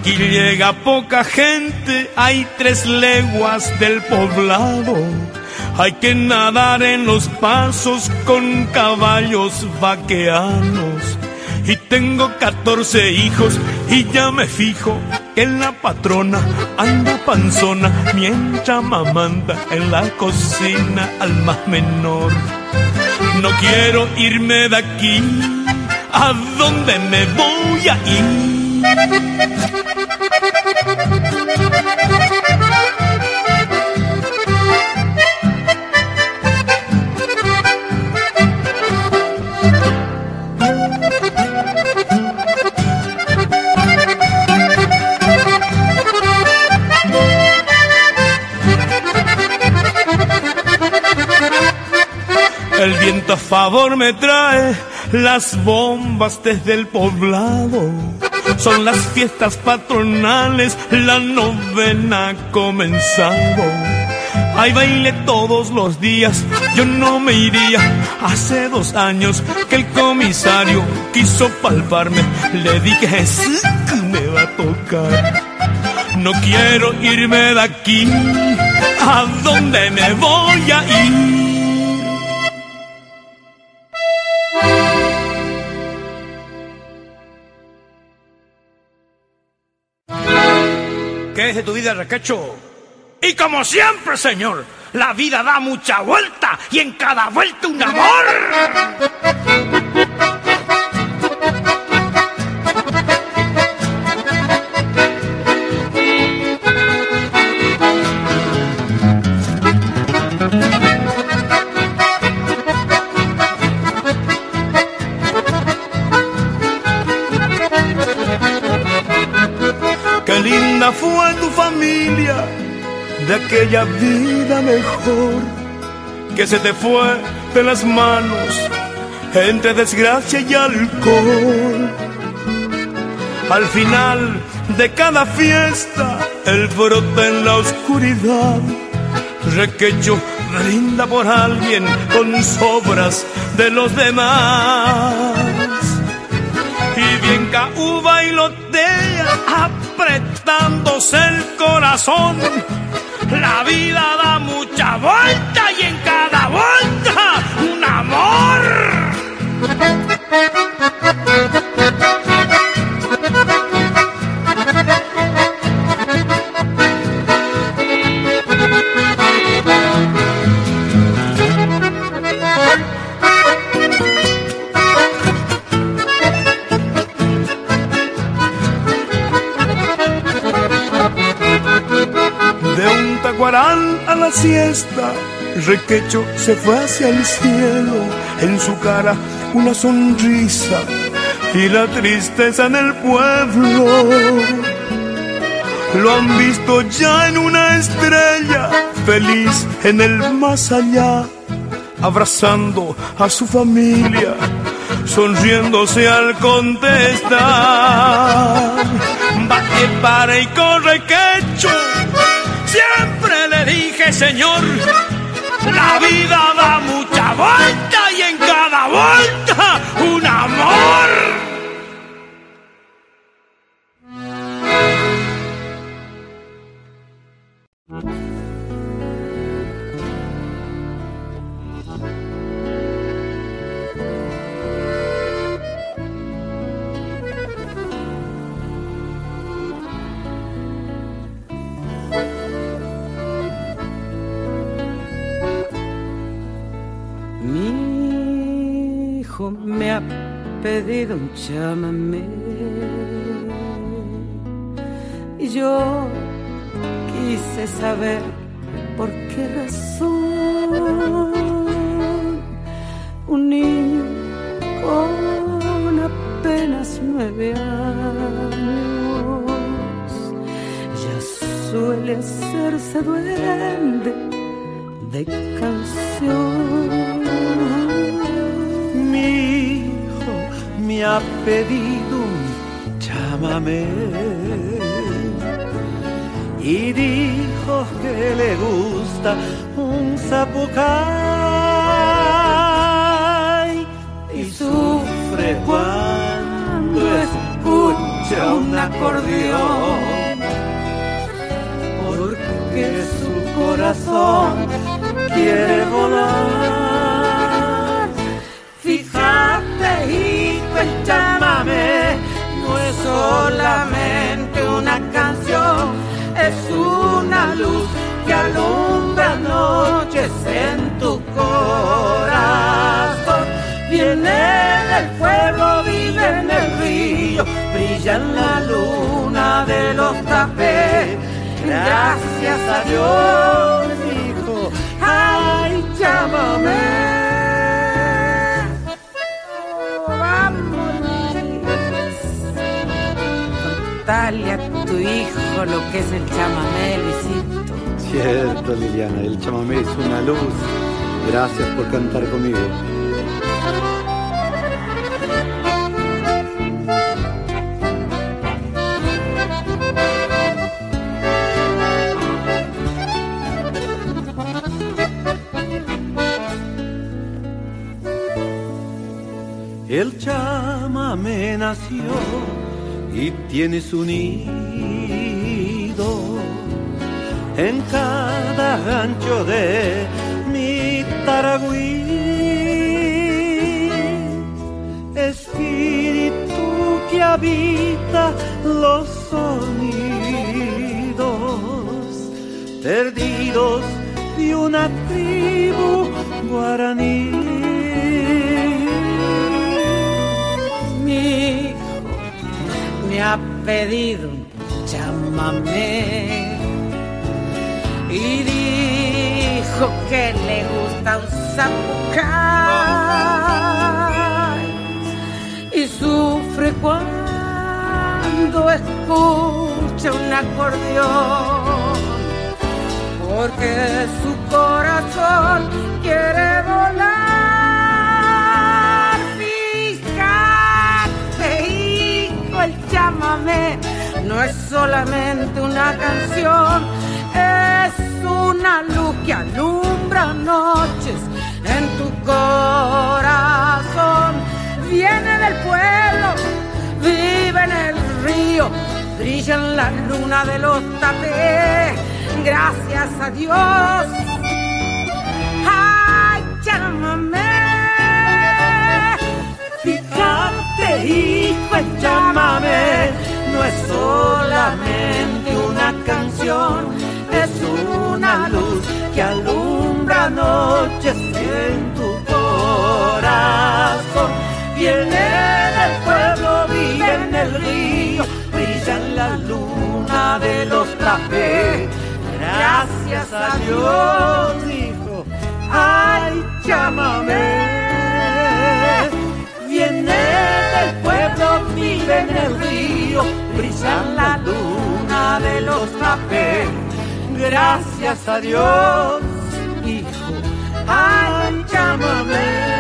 Aquí llega poca gente, hay tres leguas del poblado. Hay que nadar en los pasos con caballos vaqueanos. Y tengo 14 hijos y ya me fijo que la patrona anda panzona mientras mamanda en la cocina al más menor. No quiero irme de aquí, ¿a dónde me voy a ir? El viento a favor me trae las bombas desde el poblado son las fiestas patronales, la novena ha comenzado. Hay baile todos los días, yo no me iría. Hace dos años que el comisario quiso palparme, le dije sí que me va a tocar. No quiero irme de aquí, ¿a dónde me voy a ir? De tu vida, Requecho? Y como siempre, señor, la vida da mucha vuelta y en cada vuelta un amor. De aquella vida mejor que se te fue de las manos entre desgracia y alcohol. Al final de cada fiesta, el brote en la oscuridad, requecho brinda por alguien con sobras de los demás. Y bien uva y lotea apretándose el corazón. La vida da mucha vuelta y en cada vuelta un amor. A la siesta. Requecho se fue hacia el cielo, en su cara una sonrisa y la tristeza en el pueblo. Lo han visto ya en una estrella feliz en el más allá, abrazando a su familia, sonriéndose al contestar. Bate, para y corre, quecho. Dije, Señor, la vida da mucha vuelta y en cada vuelta un amor. Pedido un llámame. Y yo quise saber por qué razón un niño con apenas nueve años ya suele hacerse duende de pedido un llámame y dijo que le gusta un zapucay. Y sufre cuando escucha un acordeón. Porque su corazón quiere volar. No es solamente una canción, es una luz que alumbra noches en tu corazón. Viene del pueblo, vive en el río, brilla en la luna de los tapés. Gracias a Dios, hijo, ay, llámame. Hijo lo que es el chamamé, Luisito. Cierto, Liliana, el chamamé es una luz. Gracias por cantar conmigo. El chamamé nació y tienes un nido en cada gancho de mi taragüí. Espíritu que habita los sonidos perdidos de una tribu guaraní. Pedido llámame. Y dijo que le gusta un zapucay y sufre cuando escucha un acordeón. Porque su corazón quiere solamente una canción, es una luz que alumbra noches en tu corazón. Viene del pueblo, vive en el río, brilla en la luna de los tapés. Gracias a Dios. Es una luz que alumbra noches en tu corazón. Viene del pueblo, vive en el río, brilla en la luna de los trapés. Gracias a Dios, hijo, ay, llámame viene del pueblo, vive en el río, brilla la luna de los. Gracias gracias a Dios, hijo, ay, llámame.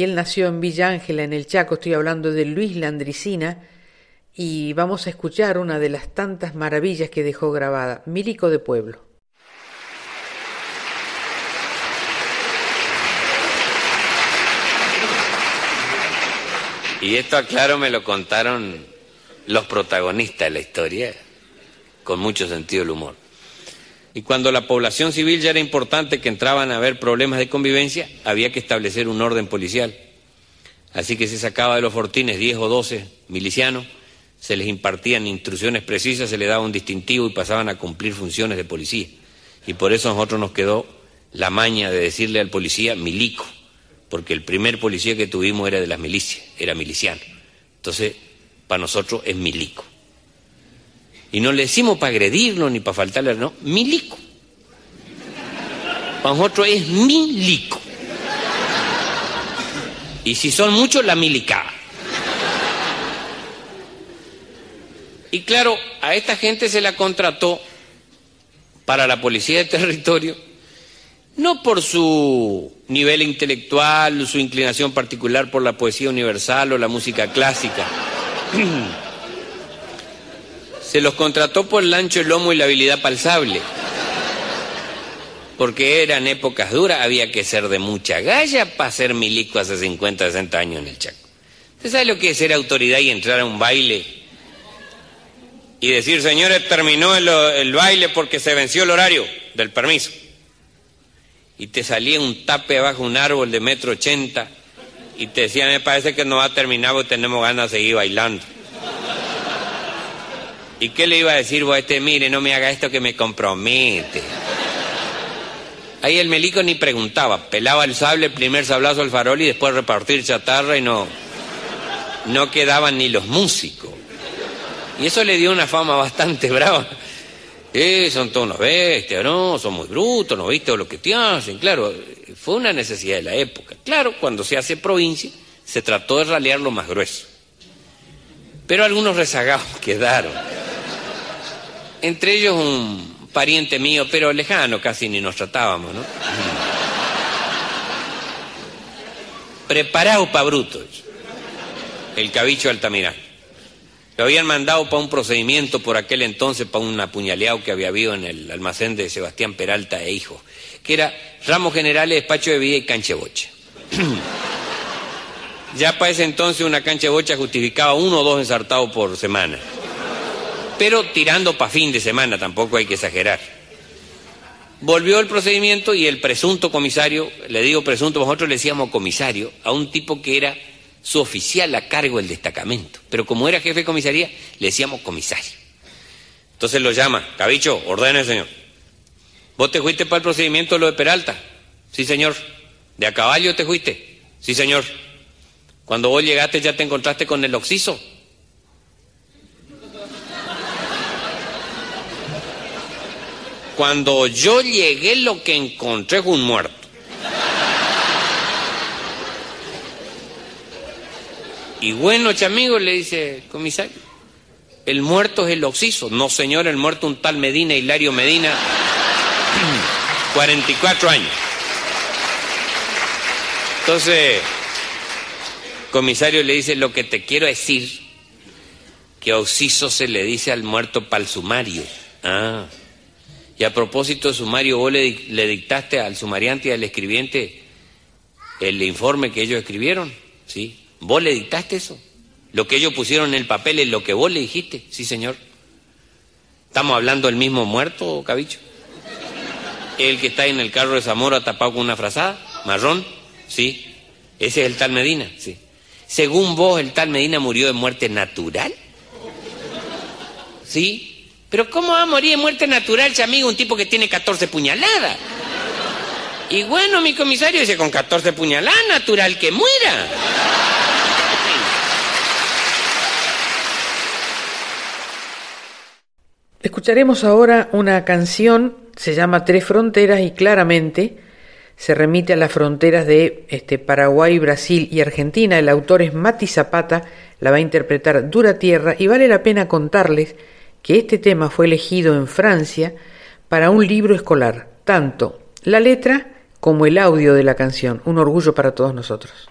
Y él nació en Villa Ángela, en el Chaco, estoy hablando de Luis Landricina, y vamos a escuchar una de las tantas maravillas que dejó grabada, Milico de Pueblo. Y esto, claro, me lo contaron los protagonistas de la historia, con mucho sentido del humor. Y cuando la población civil ya era importante que entraban a haber problemas de convivencia, había que establecer un orden policial. Así que se sacaba de los fortines 10 o 12 milicianos, se les impartían instrucciones precisas, se les daba un distintivo y pasaban a cumplir funciones de policía. Y por eso a nosotros nos quedó la maña de decirle al policía milico, porque el primer policía que tuvimos era de las milicias, era miliciano. Entonces, para nosotros es milico. Y no le decimos para agredirlo ni para faltarle, no, milico. Para nosotros es milico. Y si son muchos, la milicada. Y claro, a esta gente se la contrató para la policía de territorio, no por su nivel intelectual, su inclinación particular por la poesía universal o la música clásica. [clears throat] se los contrató por el ancho, el lomo y la habilidad palsable. Porque eran épocas duras, había que ser de mucha galla para ser milico hace 50, 60 años en el Chaco. ¿Usted sabe lo que es ser autoridad y entrar a un baile? Y decir, señores, terminó el, el baile porque se venció el horario del permiso. Y te salía un tape bajo un árbol de metro ochenta y te decía, me parece que no va a terminar porque tenemos ganas de seguir bailando. ¿Y qué le iba a decir vos a este? Mire, no me haga esto que me compromete. Ahí el melico ni preguntaba, pelaba el sable, el primer sablazo al farol y después repartir chatarra y no, no quedaban ni los músicos. Y eso le dio una fama bastante [laughs] brava. Eh, son todos unos bestias, ¿no? Son muy brutos, ¿no viste lo que te hacen? Claro, fue una necesidad de la época. Claro, cuando se hace provincia, se trató de ralear lo más grueso. Pero algunos rezagados [laughs] quedaron. Entre ellos un pariente mío, pero lejano, casi ni nos tratábamos, ¿no? Preparado para brutos. El cabicho Altamirano. Lo habían mandado para un procedimiento por aquel entonces, para un apuñaleado que había habido en el almacén de Sebastián Peralta e Hijo, que era ramos generales, despacho de vida y canchebocha. [clears throat] ya para ese entonces una cancha de bocha justificaba uno o dos ensartados por semana pero tirando para fin de semana, tampoco hay que exagerar. Volvió el procedimiento y el presunto comisario, le digo presunto, nosotros le decíamos comisario, a un tipo que era su oficial a cargo del destacamento, pero como era jefe de comisaría, le decíamos comisario. Entonces lo llama, Cabicho, ordene, señor. ¿Vos te fuiste para el procedimiento de lo de Peralta? Sí, señor. ¿De a caballo te fuiste? Sí, señor. Cuando vos llegaste ya te encontraste con el oxiso. Cuando yo llegué lo que encontré fue un muerto. Y bueno, chamigo, le dice comisario, el muerto es el oxiso. No, señor, el muerto un tal Medina, Hilario Medina, [clears throat] 44 años. Entonces, comisario le dice, lo que te quiero decir, que oxiso se le dice al muerto pal sumario. Ah. Y a propósito sumario, vos le, dictaste al sumariante y al escribiente el informe que ellos escribieron, ¿sí? ¿Vos le dictaste eso? Lo que ellos pusieron en el papel es lo que vos le dijiste, sí, señor. ¿Estamos hablando del mismo muerto, Cabicho? ¿El que está en el carro de Zamora tapado con una frazada? ¿Marrón? Sí. ¿Ese es el tal Medina? Sí. Según vos, el tal Medina murió de muerte natural. ¿Sí? Pero ¿cómo va a morir de muerte natural, si amigo, un tipo que tiene 14 puñaladas? Y bueno, mi comisario dice, con 14 puñaladas, natural que muera. Escucharemos ahora una canción, se llama Tres Fronteras y claramente se remite a las fronteras de este, Paraguay, Brasil y Argentina. El autor es Mati Zapata, la va a interpretar Dura Tierra y vale la pena contarles que este tema fue elegido en Francia para un libro escolar, tanto la letra como el audio de la canción, un orgullo para todos nosotros.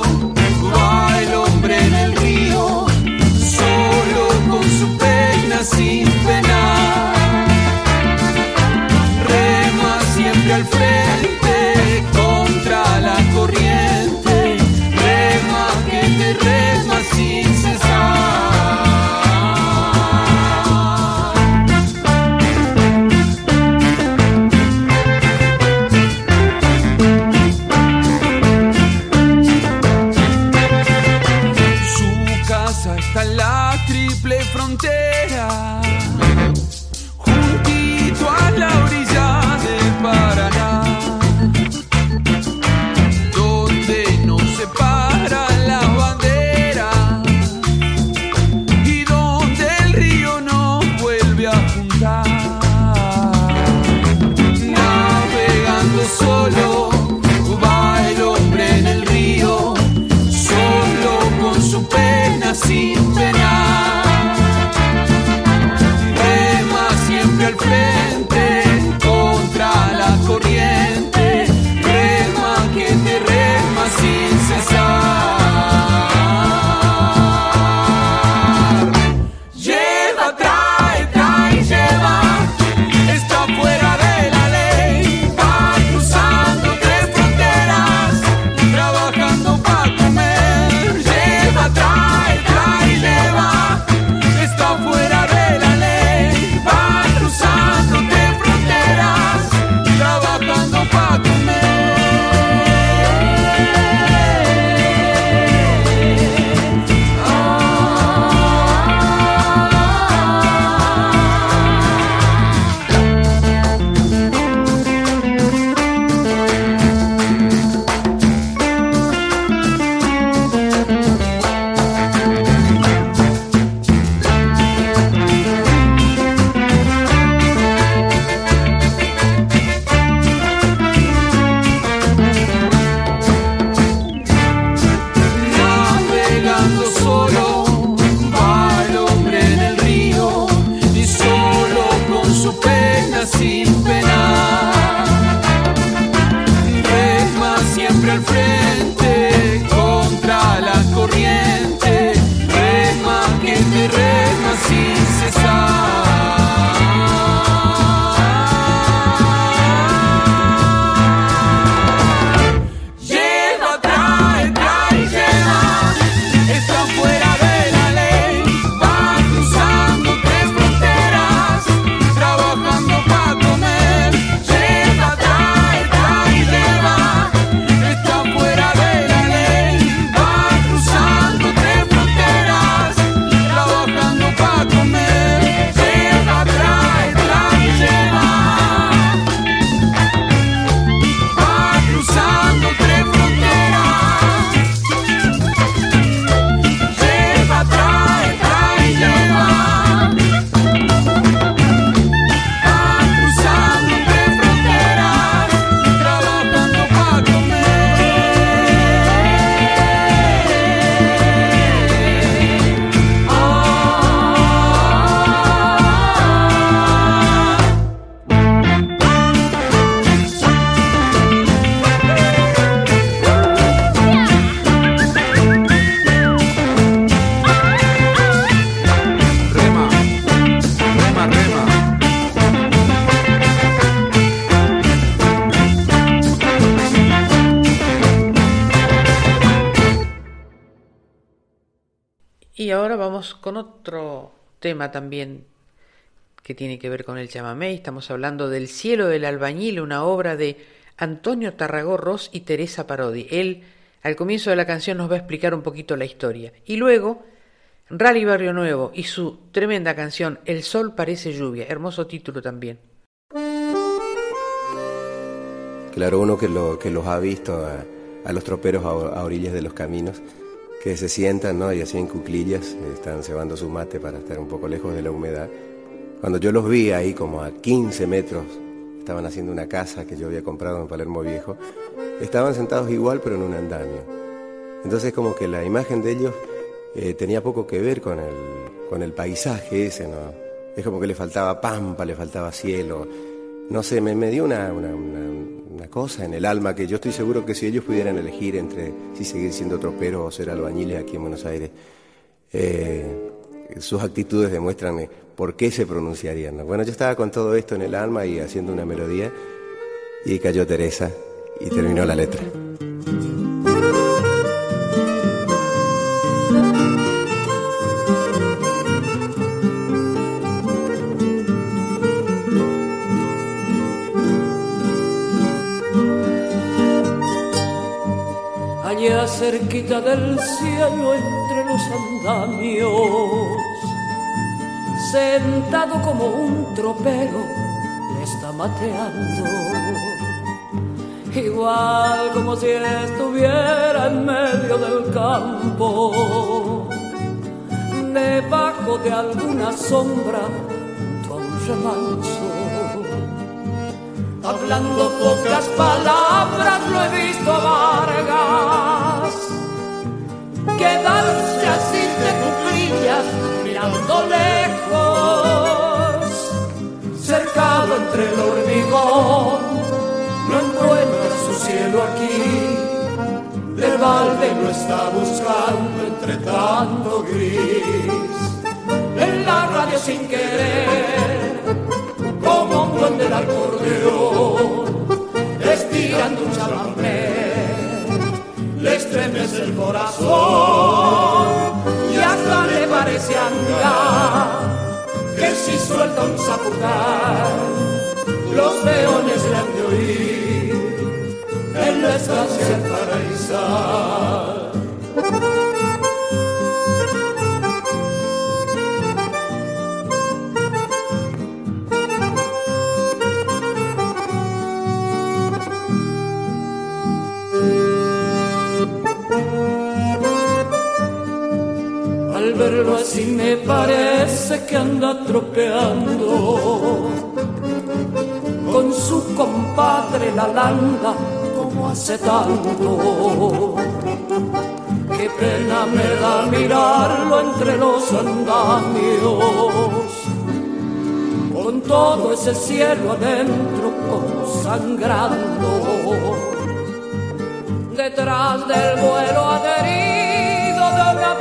con otro tema también que tiene que ver con el chamamé. Estamos hablando del Cielo del Albañil, una obra de Antonio Tarragó Ross y Teresa Parodi. Él, al comienzo de la canción, nos va a explicar un poquito la historia. Y luego, Rally Barrio Nuevo y su tremenda canción El Sol Parece Lluvia. Hermoso título también. Claro, uno que, lo, que los ha visto a, los troperos a orillas de los caminos que se sientan ¿no? y así en cuclillas, están cebando su mate para estar un poco lejos de la humedad. Cuando yo los vi ahí como a 15 metros, estaban haciendo una casa que yo había comprado en Palermo Viejo, estaban sentados igual pero en un andamio. Entonces como que la imagen de ellos eh, tenía poco que ver con el, con el paisaje ese, ¿no? Es como que le faltaba pampa, le faltaba cielo. No sé, me, me dio una, una una cosa en el alma que yo estoy seguro que si ellos pudieran elegir entre si seguir siendo tropero o ser albañiles aquí en Buenos Aires, eh, sus actitudes demuestran por qué se pronunciarían. Bueno, yo estaba con todo esto en el alma y haciendo una melodía y cayó Teresa y terminó la letra. Cerquita del cielo entre los andamios, sentado como un tropero, le está mateando. Igual como si estuviera en medio del campo, debajo de alguna sombra, junto a un remanso. Hablando pocas palabras lo he visto a quedarse así de cuclillas mirando lejos, cercado entre el hormigón, no encuentra su cielo aquí, de balde lo está buscando entre tanto gris, en la radio sin querer, como un buen del acordeón, estirando un chamamé estremece el corazón y hasta le parece andar que si suelta un zapucar los peones le han de oír en la estancia paraíso. Así me parece que anda tropeando con su compadre la landa como hace tanto. Qué pena me da mirarlo entre los andamios, con todo ese cielo adentro como sangrando. Detrás del vuelo adherido de una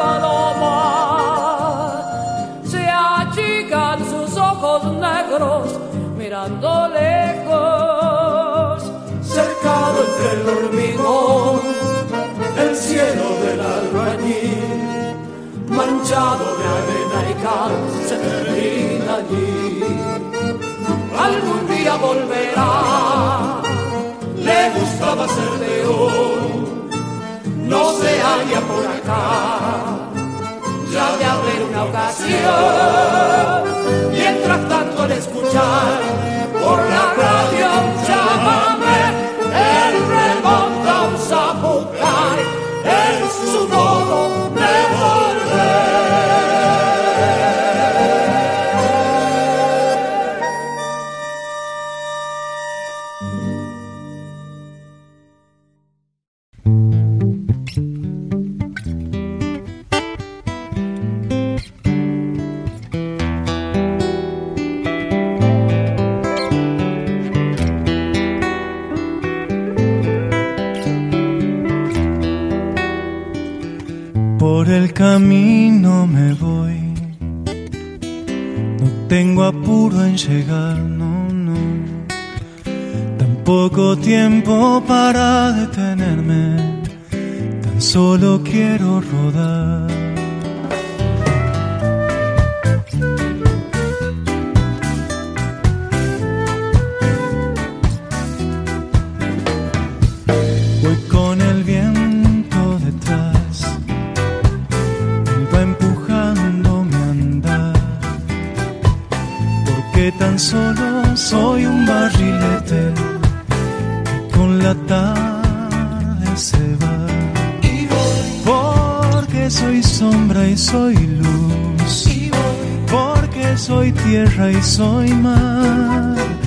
mirando lejos, cercado entre el hormigón, el cielo del albañil, manchado de arena y cal, se termina allí. Algún día volverá, le gustaba ser león, no se halla por acá ya de haber una ocasión. Por la radio tengo apuro en llegar, no, no. Tampoco tiempo para detenerme. Tan solo quiero rodar. Soy tierra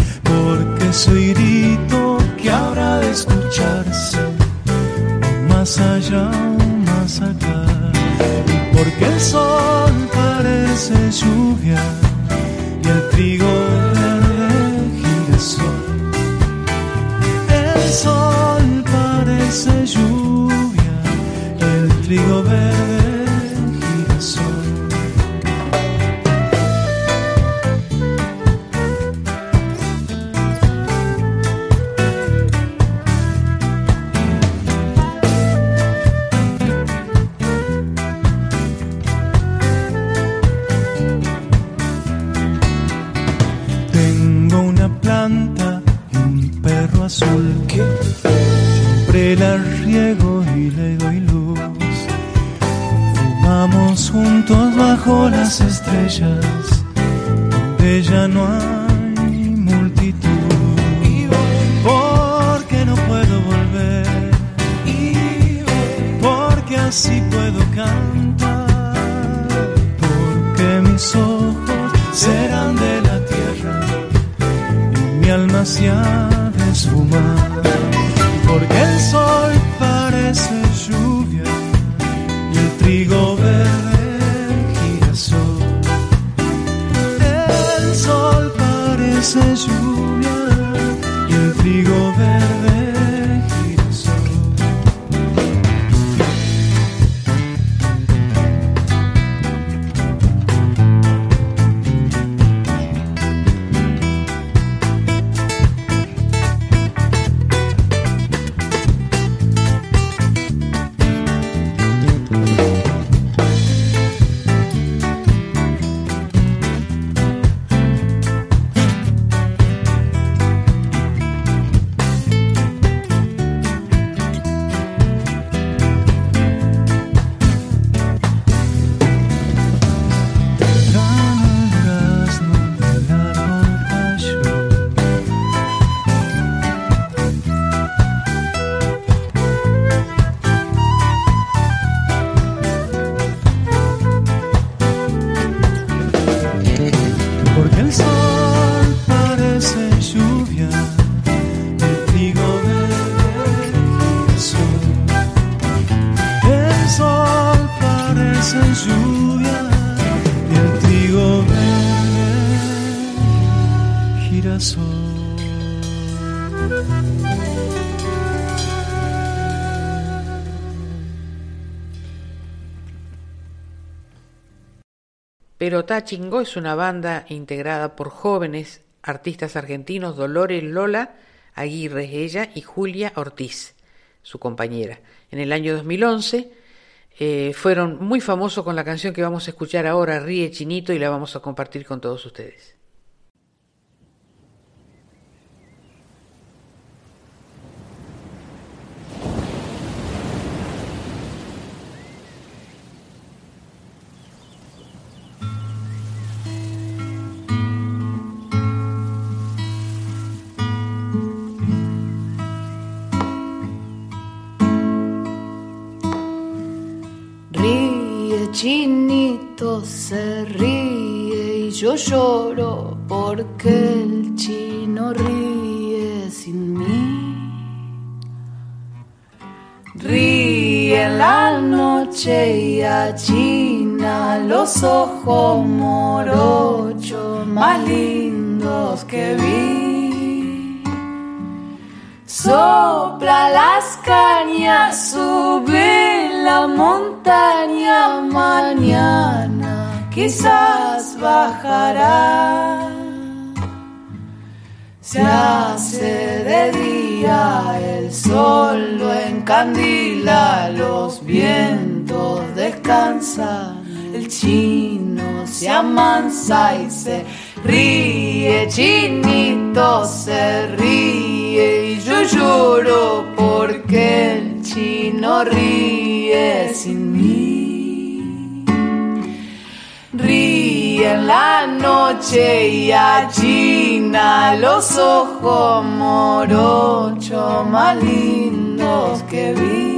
Pero Tachingó es una banda integrada por jóvenes artistas argentinos Dolores Lola Aguirre, ella, y Julia Ortiz, su compañera. En el año 2011 eh, fueron muy famosos con la canción que vamos a escuchar ahora, Ríe Chinito, y la vamos a compartir con todos ustedes. Chinito se ríe y yo lloro porque el chino ríe sin mí. Ríe en la noche y achina los ojos morochos más lindos que vi. Sopla las cañas, sube la montaña mañana, quizás bajará. Se hace de día, el sol lo encandila, los vientos descansan, el chino se amansa y se ríe, chinito se ríe y yo lloro porque el chino ríe sin mí. Ríe en la noche y achina los ojos morochos más lindos que vi.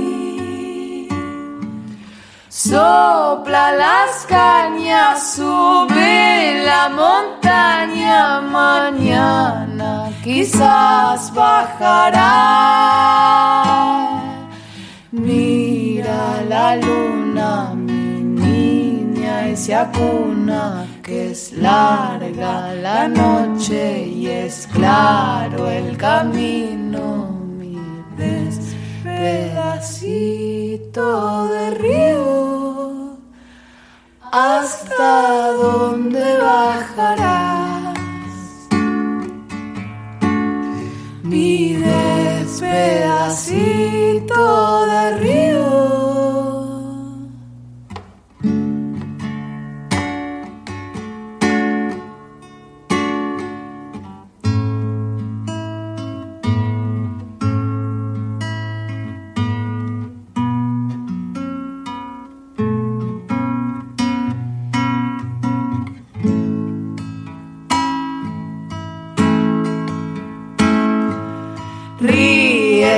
Sopla las cañas, sube la montaña, mañana quizás bajará. Mira la luna, se acuna, que es larga la noche y es claro el camino, mi pedacito de río, hasta donde bajarás. Mi despedacito de río.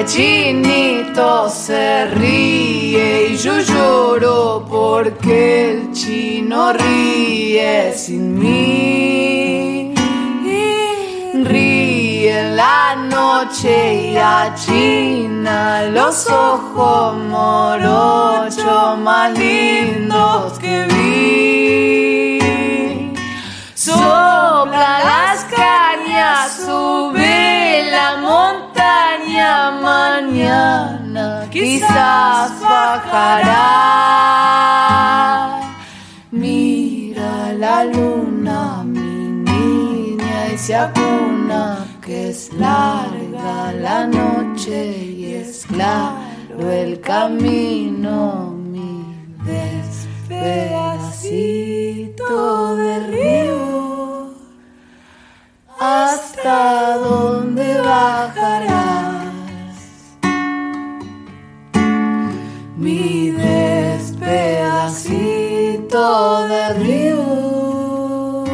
Chinito se ríe y yo lloro porque el chino ríe sin mí. Ríe en la noche y achina los ojos morochos más lindos que vi. Sopla las cañas, sube la montaña mañana quizás bajará. Mira la luna, mi niña, y se acuna que es larga la noche y es claro el camino, mi despedacito de río. ¿Hasta dónde bajará? mi despedacito de río.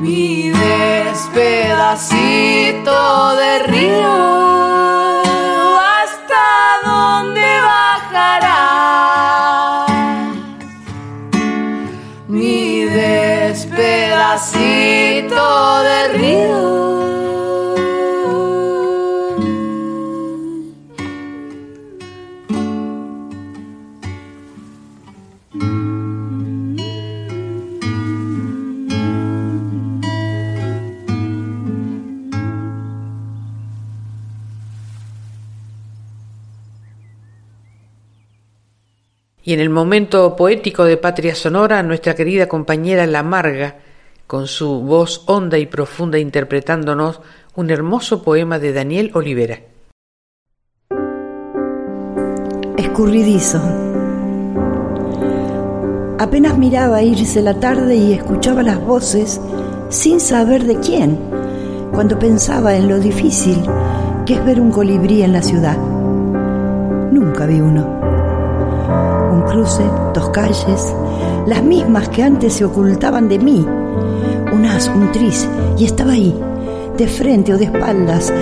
Mi despedacito de río. Y en el momento poético de Patria Sonora, nuestra querida compañera La Marga, con su voz honda y profunda interpretándonos un hermoso poema de Daniel Olivera. Escurridizo. Apenas miraba irse la tarde y escuchaba las voces sin saber de quién, cuando pensaba en lo difícil que es ver un colibrí en la ciudad. Nunca vi uno un cruce, dos calles, las mismas que antes se ocultaban de mí. Un as, un tris, y estaba ahí, de frente o de espaldas,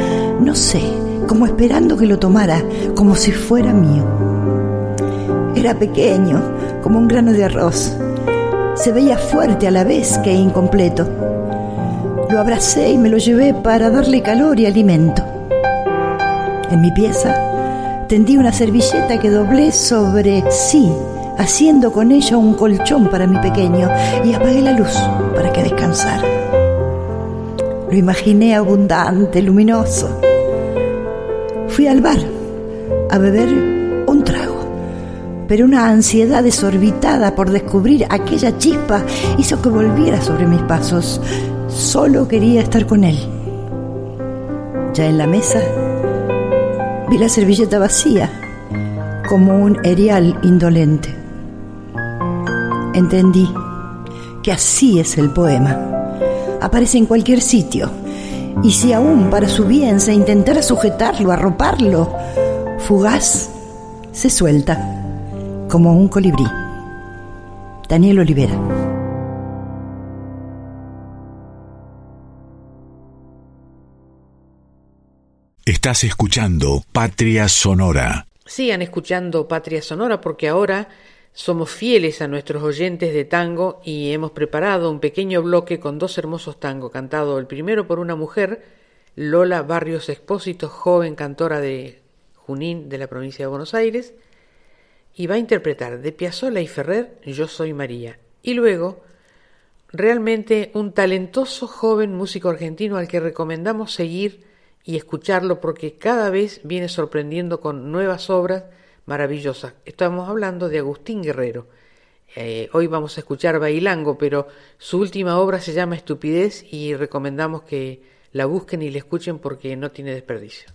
no sé, como esperando que lo tomara, como si fuera mío. Era pequeño, como un grano de arroz. Se veía fuerte a la vez que incompleto. Lo abracé y me lo llevé para darle calor y alimento. En mi pieza Tendí una servilleta que doblé sobre sí, haciendo con ella un colchón para mi pequeño, y apagué la luz para que descansara. Lo imaginé abundante, luminoso. Fui al bar a beber un trago, pero una ansiedad desorbitada por descubrir aquella chispa hizo que volviera sobre mis pasos. Solo quería estar con él. Ya en la mesa Vi la servilleta vacía, como un erial indolente. Entendí que así es el poema. Aparece en cualquier sitio. Y si aún para su bien se intentara sujetarlo, arroparlo, fugaz, se suelta como un colibrí. Daniel Olivera. Estás escuchando Patria Sonora. Sigan escuchando Patria Sonora porque ahora somos fieles a nuestros oyentes de tango y hemos preparado un pequeño bloque con dos hermosos tangos, cantado el primero por una mujer, Lola Barrios Expósito, joven cantora de Junín de la provincia de Buenos Aires, y va a interpretar de Piazzolla y Ferrer Yo Soy María. Y luego, realmente un talentoso joven músico argentino al que recomendamos seguir y escucharlo porque cada vez viene sorprendiendo con nuevas obras maravillosas. Estamos hablando de Agustín Guerrero. Eh, hoy vamos a escuchar Bailango, pero su última obra se llama Estupidez y recomendamos que la busquen y la escuchen porque no tiene desperdicio.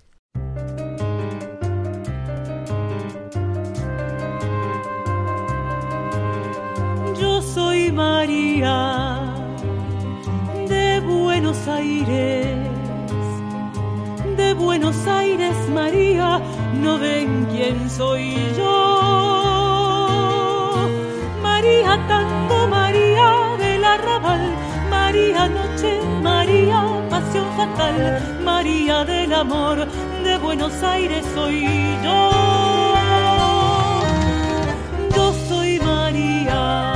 Yo soy María de Buenos Aires de Buenos Aires, María, no ven quién soy yo. María tanto, María del arrabal, María noche, María pasión fatal, María del amor, de Buenos Aires soy yo. Yo soy María.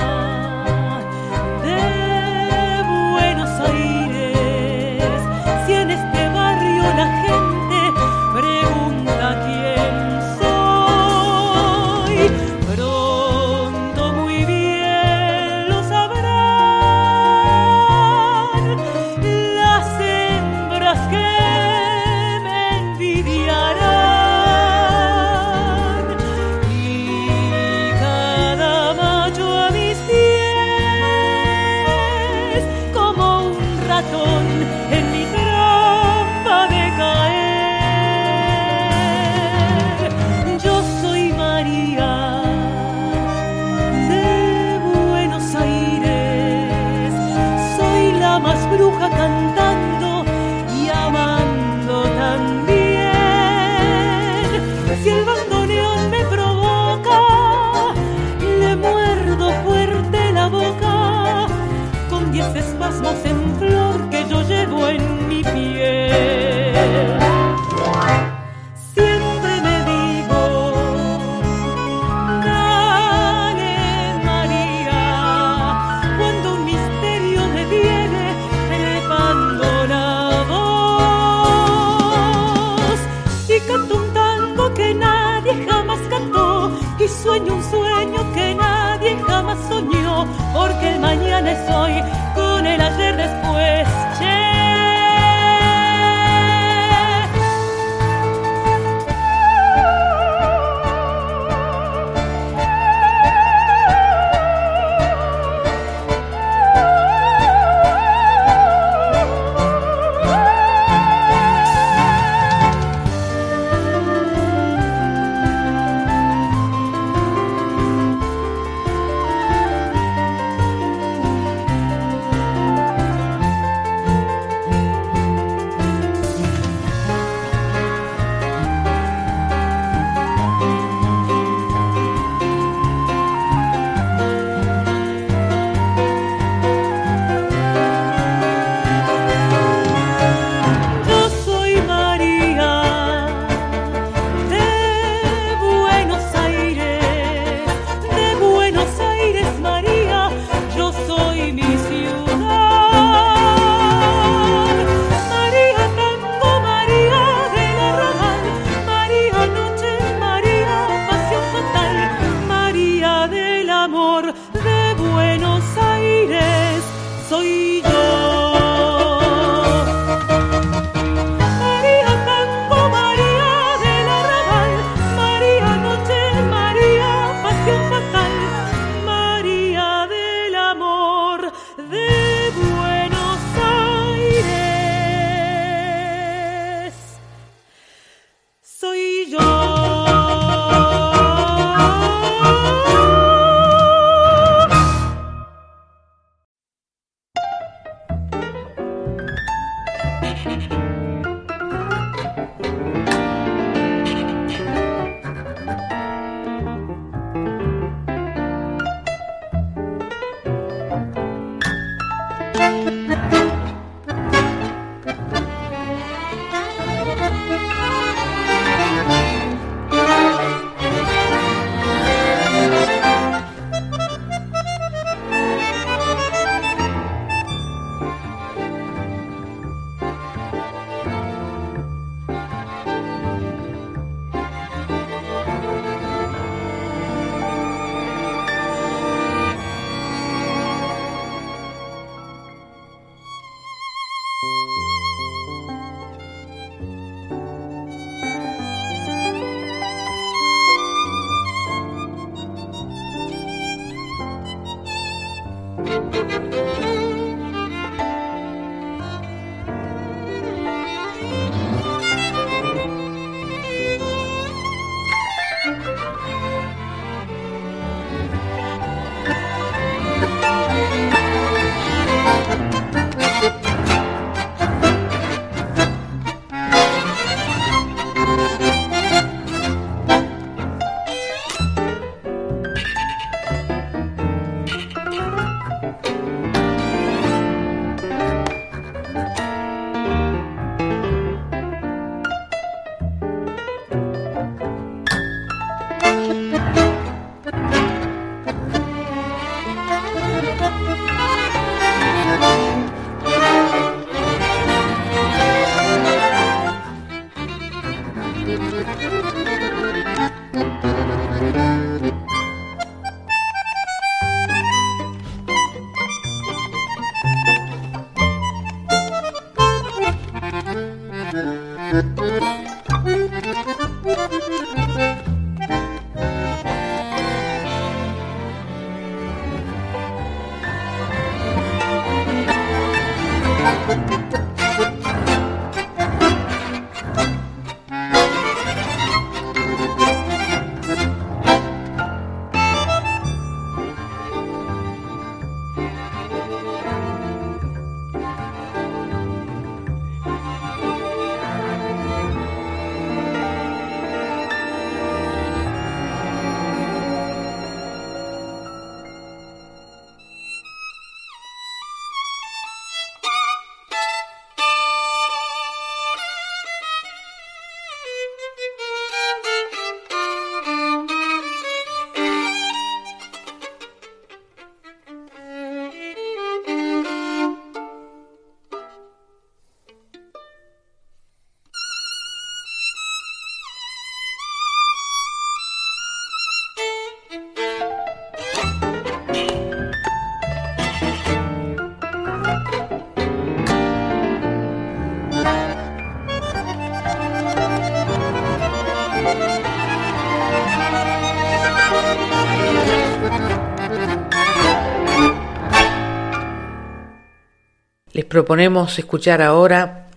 Proponemos escuchar ahora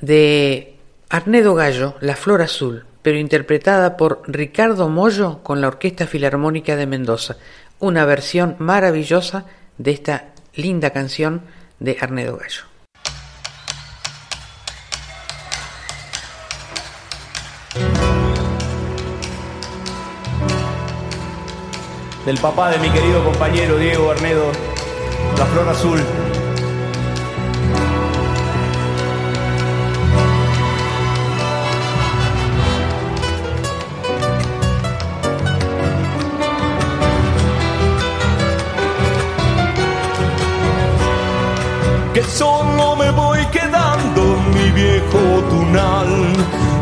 de Arnedo Gallo, La Flor Azul, pero interpretada por Ricardo Mollo con la Orquesta Filarmónica de Mendoza, una versión maravillosa de esta linda canción de Arnedo Gallo. Del papá de mi querido compañero Diego Arnedo, La Flor Azul. Que solo me voy quedando en mi viejo tunal,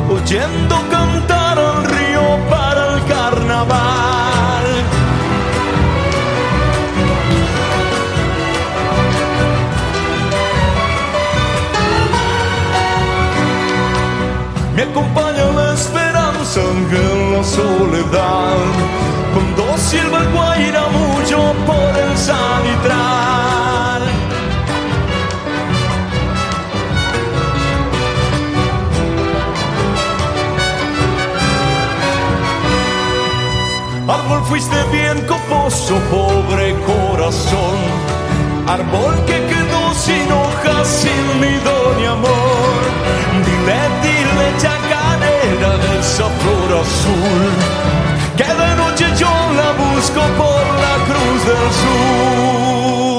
oyendo cantar al río para el carnaval. Me acompaña la esperanza en la soledad, cuando sirva el guaira mucho por el sanitral. Fuiste bien coposo, pobre corazón. Árbol que quedó sin hojas, sin nido ni amor. Dile, dile, chacarera de esa flor azul. Que de noche yo la busco por la cruz del sur.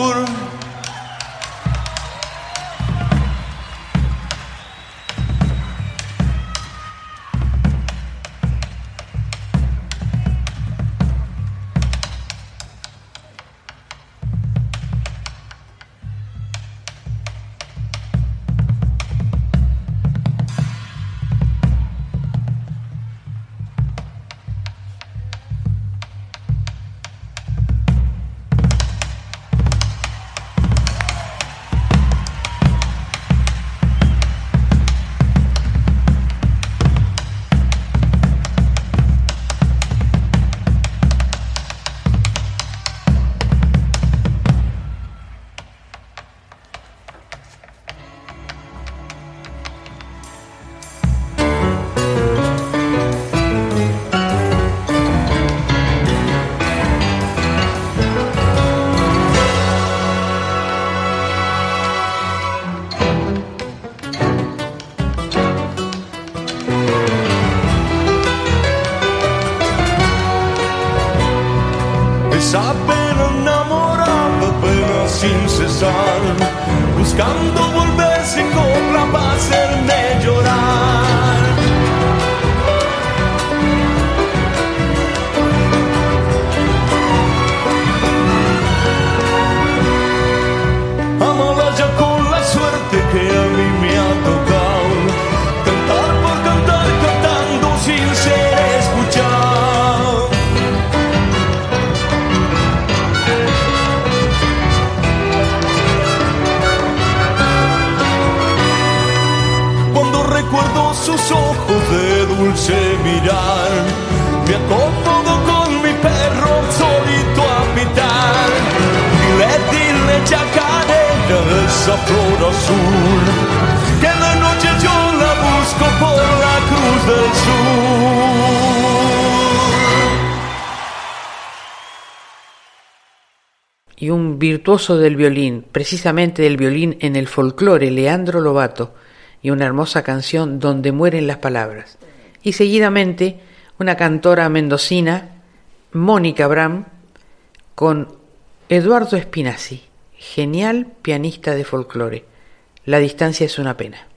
Del violín, precisamente del violín en el folclore, Leandro Lobato, y una hermosa canción donde mueren las palabras. Y seguidamente una cantora mendocina, Mónica Bram, con Eduardo Espinazzi, genial pianista de folclore. La distancia es una pena.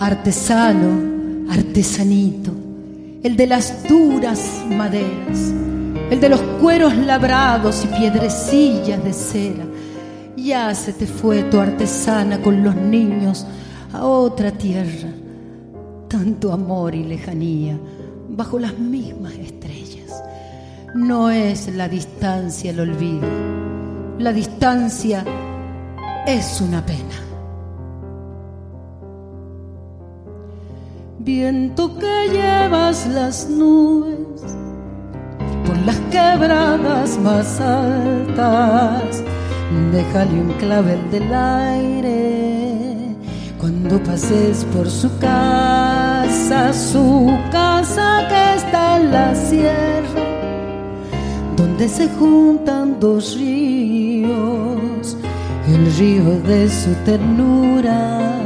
Artesano, artesanito, el de las duras maderas, el de los cueros labrados y piedrecillas de cera. Ya se te fue tu artesana con los niños a otra tierra, tanto amor y lejanía bajo las mismas estrellas. No es la distancia el olvido, la distancia es una pena. Viento que llevas las nubes por las quebradas más altas, déjale un clavel del aire cuando pases por su casa, su casa que está en la sierra, donde se juntan dos ríos, el río de su ternura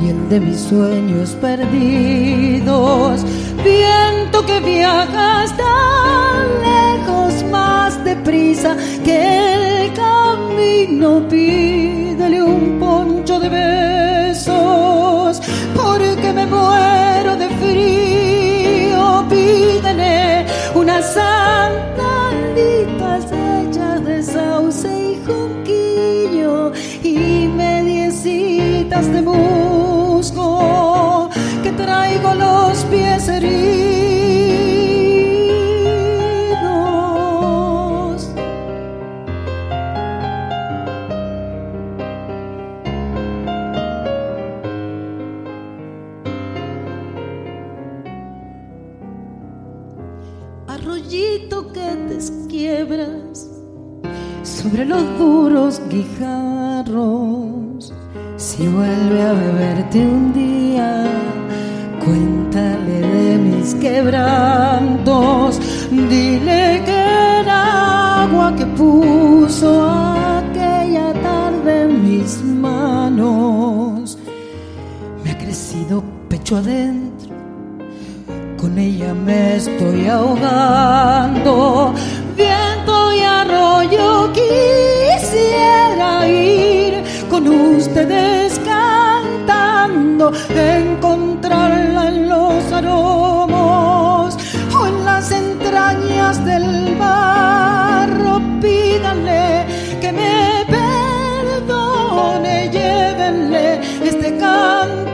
y el de mis sueños perdidos. Viento que viajas tan lejos, más deprisa que el camino. Pídele un poncho de besos, porque me muero de frío. Pídele unas sandalitas hechas de sauce y junquillo y mediecitas de musgo que traigo los pies heridos. Arroyito que te esquiebras sobre los duros guijarros. Si vuelve a beberte un día, cuéntale de mis quebrantos. Dile que el agua que puso aquella tarde en mis manos me ha crecido pecho adentro. Con ella me estoy ahogando. Viento y arroyo quisiera ir con ustedes encontrarla en los aromos o en las entrañas del barro. Pídanle que me perdone, llévenle este canto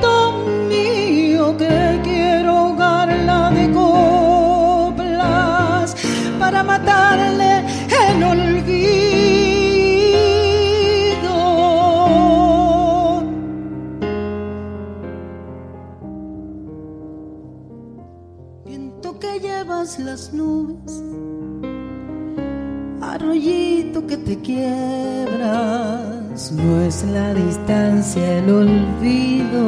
te quiebras, no es la distancia el olvido,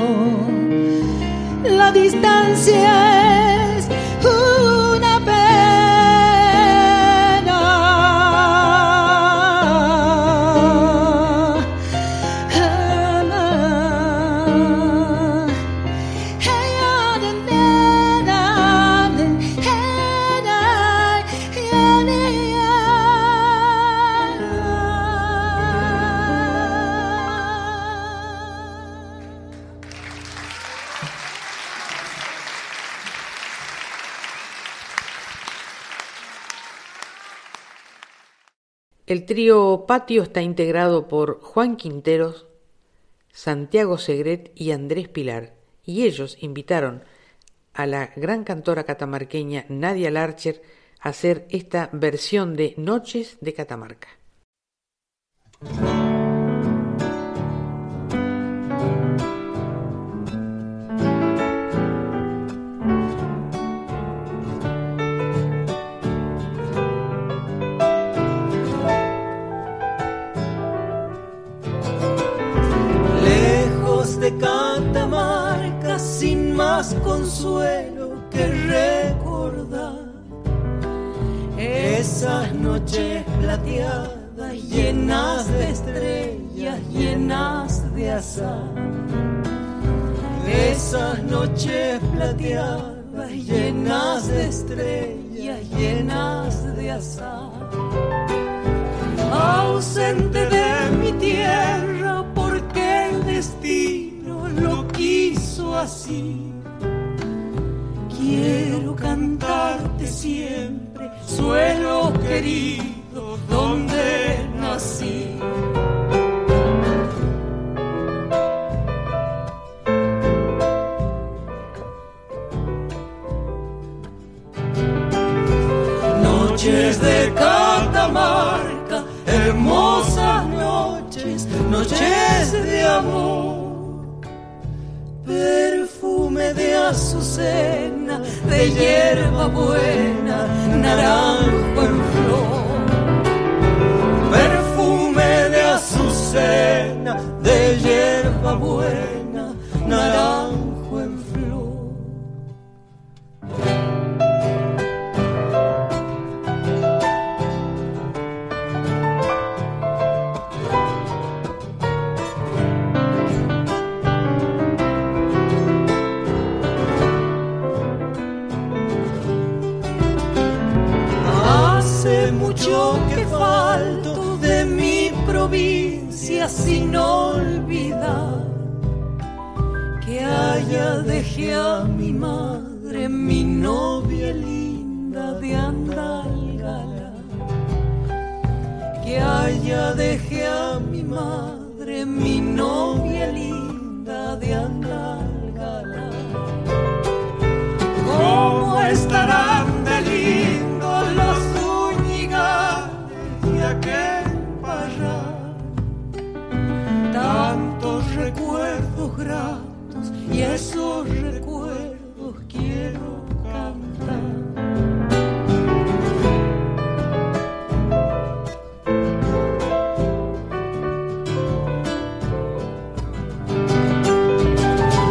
la distancia es una El trío Patio está integrado por Juan Quinteros, Santiago Segret y Andrés Pilar, y ellos invitaron a la gran cantora catamarqueña Nadia Larcher a hacer esta versión de Noches de Catamarca. Más consuelo que recordar esas noches plateadas llenas de estrellas, llenas de azar. Esas noches plateadas llenas de estrellas, llenas de azar. Ausente de mi tierra porque el destino lo quiso así. Quiero cantarte siempre, suelo querido, donde nací. Noches de Catamarca, hermosas noches, noches de amor. De azucena, de hierba buena, naranjo en flor. Perfume de azucena, de hierba buena, naranjo Mucho que falto de mi provincia sin olvidar que allá dejé a mi madre, mi novia linda de Andalgalá. Que allá dejé a mi madre, mi novia linda de Andalgalá. ¿Cómo estarán aquel parral? Tantos recuerdos gratos y esos recuerdos quiero cantar.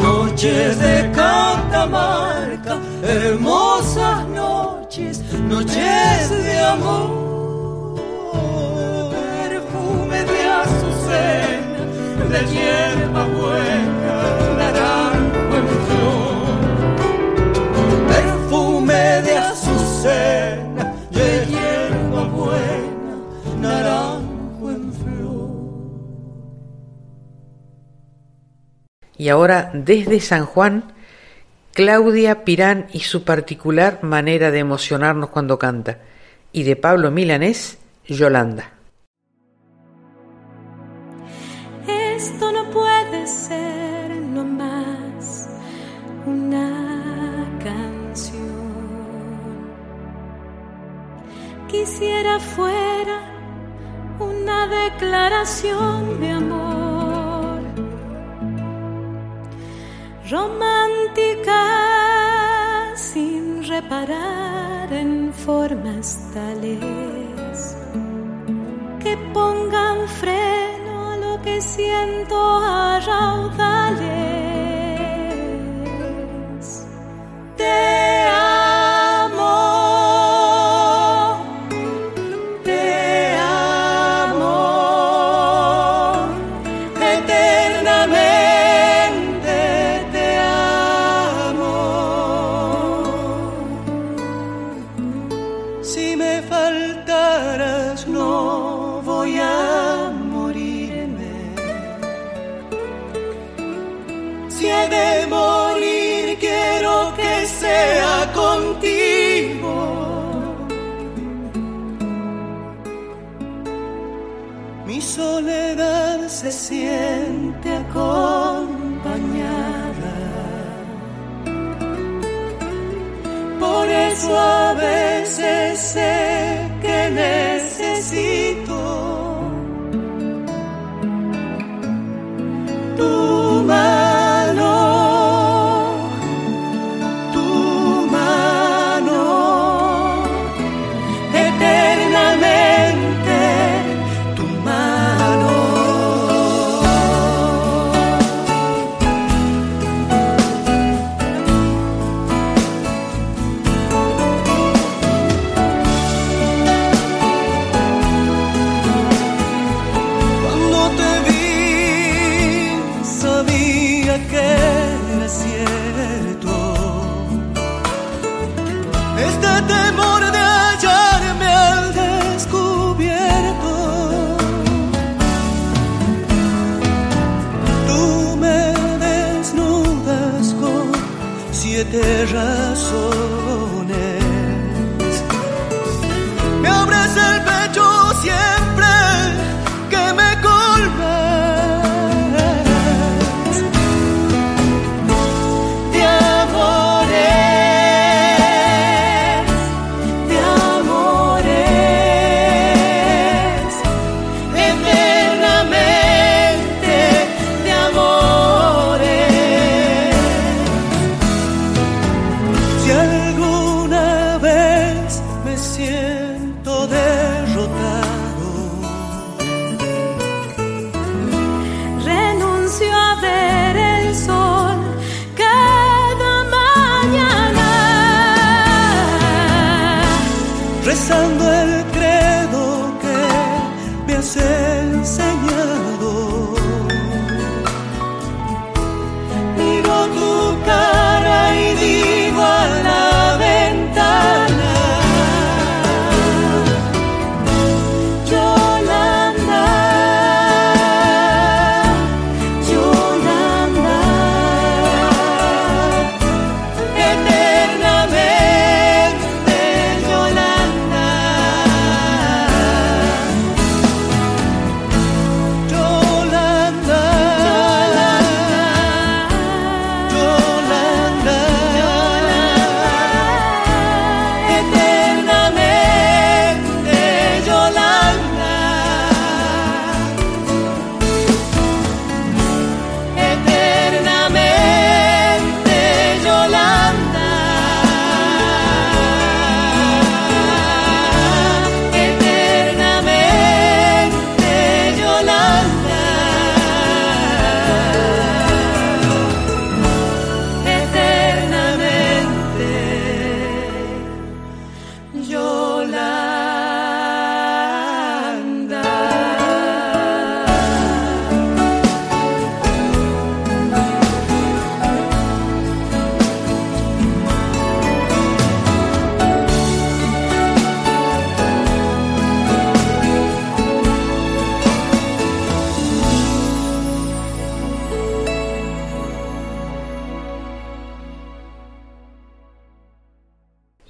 Noches de Catamarca, hermosas noches, noches de amor. De hierba buena, naranjo en flor. Perfume de azucena, de hierba buena, naranjo en flor. Y ahora, desde San Juan, Claudia Pirán y su particular manera de emocionarnos cuando canta. Y de Pablo Milanés, Yolanda. Quisiera fuera una declaración de amor romántica sin reparar en formas tales que pongan freno a lo que siento a raudales. Por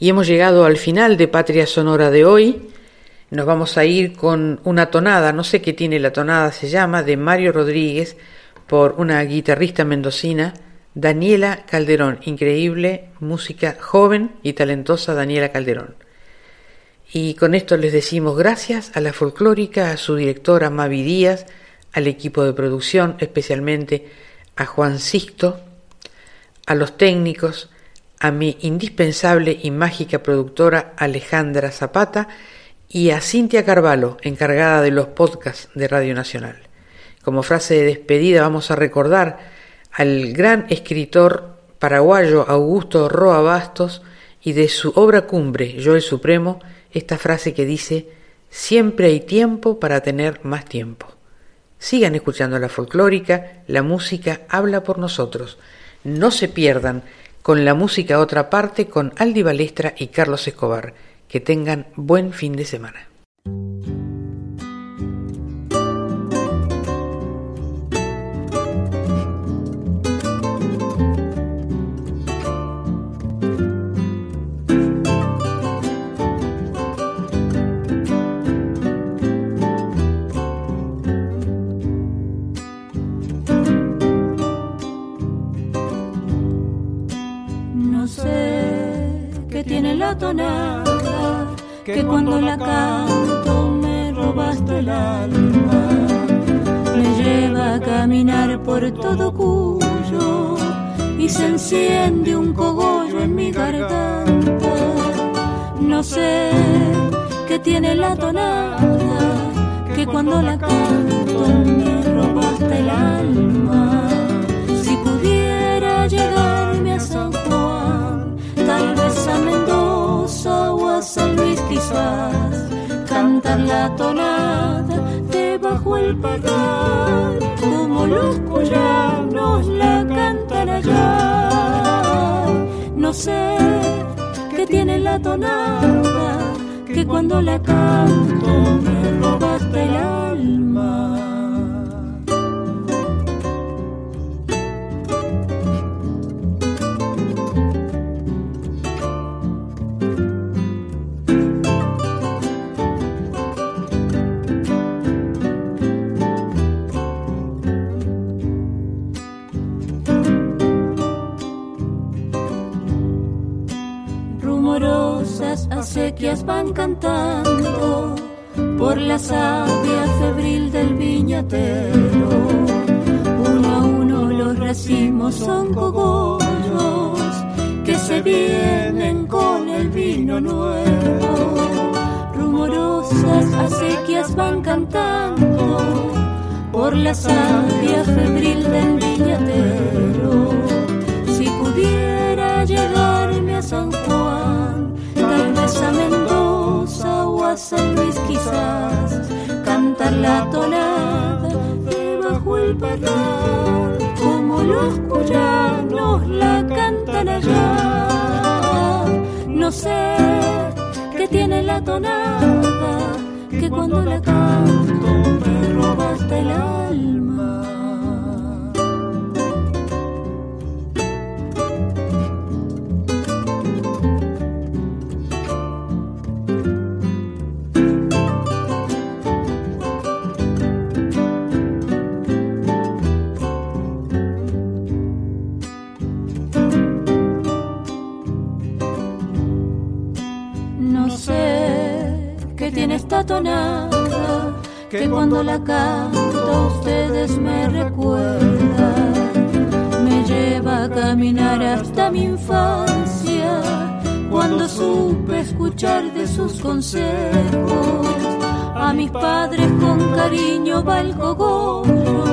Y hemos llegado al final de Patria Sonora de hoy. Nos vamos a ir con una tonada, no sé qué tiene la tonada, se llama, de Mario Rodríguez por una guitarrista mendocina, Daniela Calderón. Increíble música joven y talentosa Daniela Calderón. Y con esto les decimos gracias a la folclórica, a su directora Mavi Díaz, al equipo de producción, especialmente a Juan Sixto, a los técnicos, a mi indispensable y mágica productora Alejandra Zapata y a Cintia Carvalho, encargada de los podcasts de Radio Nacional. Como frase de despedida vamos a recordar al gran escritor paraguayo Augusto Roa Bastos y de su obra cumbre, Yo el Supremo, esta frase que dice, siempre hay tiempo para tener más tiempo. Sigan escuchando la folclórica, la música habla por nosotros. No se pierdan con la música otra parte con Aldi Balestra y Carlos Escobar. Que tengan buen fin de semana. La tonada, que cuando la canto me robaste el alma. Me lleva a caminar por todo Cuyo y se enciende un cogollo en mi garganta. No sé qué tiene la tonada, que cuando la canto me robaste el alma. Si pudiera llegarme Mendoza o a San Luis quizás, cantar la tonada debajo el parral, como los cuyanos la cantan allá. No sé qué tiene la tonada, que cuando la canto savia febril del viñatero. Si pudiera llegarme a San Juan, tal vez a Mendoza o a San Luis quizás, cantar la tonada debajo el parral, como los cuyanos la cantan allá. No sé qué tiene la tonada, que cuando la canto robaste el alma. No sé qué tiene esta tonada, cuando la canto ustedes me recuerda. Me lleva a caminar hasta mi infancia, cuando supe escuchar de sus consejos. A mis padres con cariño va el cogollo,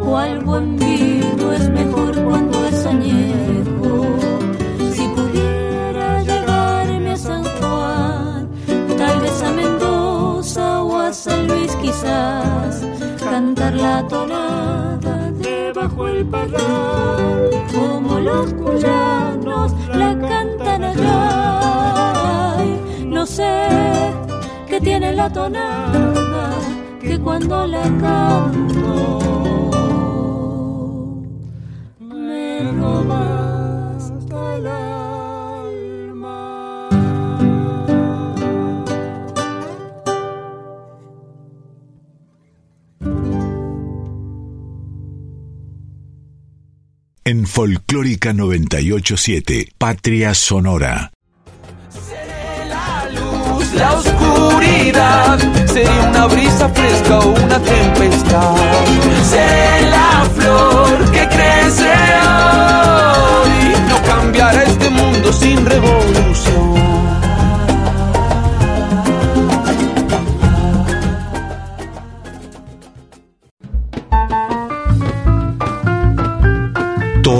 o al buen vino es mejor la tonada debajo el parral, como los cuyanos la cantan allá. No sé qué tiene la tonada, que cuando la canto En Folclórica 987, Patria Sonora. la oscuridad sería una brisa fresca o una tempestad. Seré la flor que crece hoy. No cambiará este mundo sin revolución.